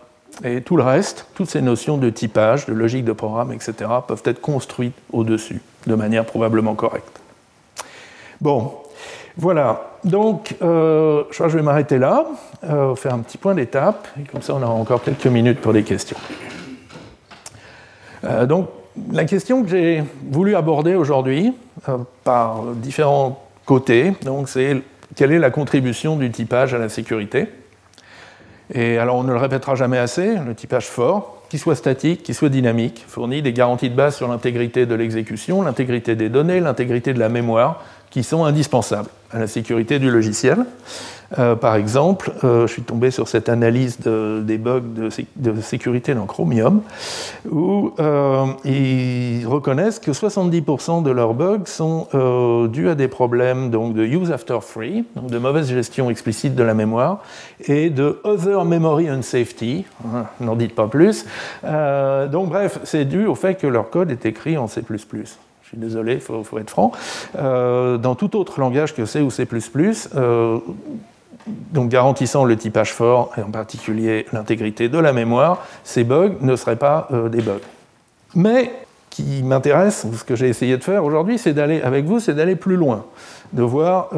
Et tout le reste, toutes ces notions de typage, de logique de programme, etc., peuvent être construites au-dessus, de manière probablement correcte. Bon, voilà. Donc, euh, je crois que je vais m'arrêter là, euh, faire un petit point d'étape, et comme ça on aura encore quelques minutes pour des questions. Euh, donc, la question que j'ai voulu aborder aujourd'hui, par différents côtés, c'est quelle est la contribution du typage à la sécurité Et alors, on ne le répétera jamais assez, le typage fort, qu'il soit statique, qu'il soit dynamique, fournit des garanties de base sur l'intégrité de l'exécution, l'intégrité des données, l'intégrité de la mémoire, qui sont indispensables à la sécurité du logiciel. Euh, par exemple, euh, je suis tombé sur cette analyse des bugs de, sécurité dans Chromium, où euh, ils reconnaissent que 70% de leurs bugs sont dus à des problèmes donc, de use after free, de mauvaise gestion explicite de la mémoire, et de other memory unsafety, hein, n'en dites pas plus. donc bref, c'est dû au fait que leur code est écrit en C++ je suis désolé, il faut, être franc, dans tout autre langage que C ou C++, donc garantissant le typage fort, et en particulier l'intégrité de la mémoire, ces bugs ne seraient pas euh, des bugs. Mais qui m'intéresse, ce que j'ai essayé de faire aujourd'hui, c'est d'aller avec vous, c'est d'aller plus loin, de voir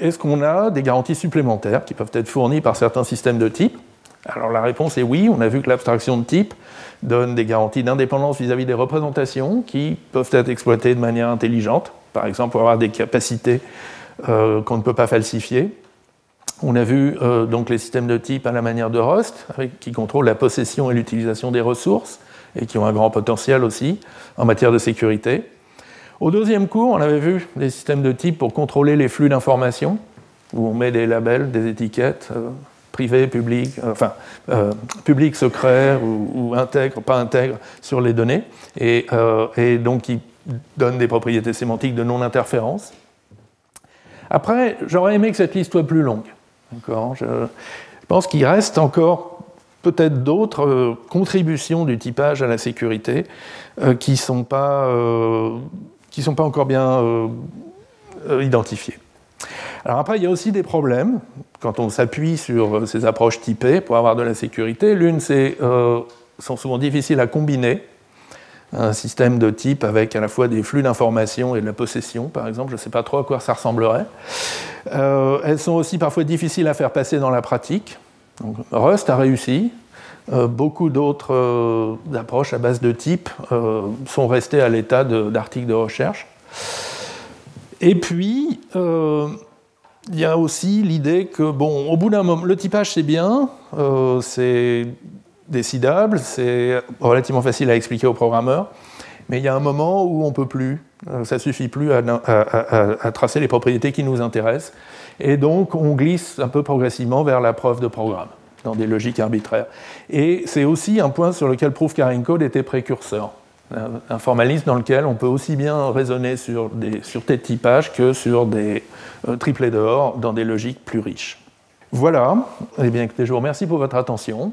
est-ce qu'on a des garanties supplémentaires qui peuvent être fournies par certains systèmes de type? Alors la réponse est oui, on a vu que l'abstraction de type donne des garanties d'indépendance vis-à-vis des représentations qui peuvent être exploitées de manière intelligente, par exemple pour avoir des capacités euh, qu'on ne peut pas falsifier. On a vu euh, donc les systèmes de type à la manière de Rust, qui contrôlent la possession et l'utilisation des ressources, et qui ont un grand potentiel aussi en matière de sécurité. Au deuxième cours, on avait vu des systèmes de type pour contrôler les flux d'informations, où on met des labels, des étiquettes, euh, privé, public, euh, enfin, euh, public, secret ou, intègre, pas intègre sur les données, et, donc qui donne des propriétés sémantiques de non-interférence. Après, j'aurais aimé que cette liste soit plus longue. Je, pense qu'il reste encore peut-être d'autres contributions du typage à la sécurité qui ne sont, pas, qui sont pas encore bien identifiées. Alors après, il y a aussi des problèmes quand on s'appuie sur ces approches typées pour avoir de la sécurité. L'une, c'est euh, sont souvent difficiles à combiner. Un système de type avec à la fois des flux d'informations et de la possession, par exemple, je ne sais pas trop à quoi ça ressemblerait. Euh, elles sont aussi parfois difficiles à faire passer dans la pratique. Rust a réussi. Euh, beaucoup d'autres euh, approches à base de type sont restées à l'état d'articles de, recherche. Et puis, il y a aussi l'idée que, bon, au bout d'un moment, le typage c'est bien, c'est décidable, c'est relativement facile à expliquer aux programmeurs, mais il y a un moment où on ne peut plus, ça ne suffit plus à, tracer les propriétés qui nous intéressent, et donc on glisse un peu progressivement vers la preuve de programme dans des logiques arbitraires. Et c'est aussi un point sur lequel Proof Carrying Code était précurseur. Un formalisme dans lequel on peut aussi bien raisonner sur des sûretés de typage que sur des euh, triplets d'or dans des logiques plus riches. Voilà. Eh bien, je vous remercie pour votre attention.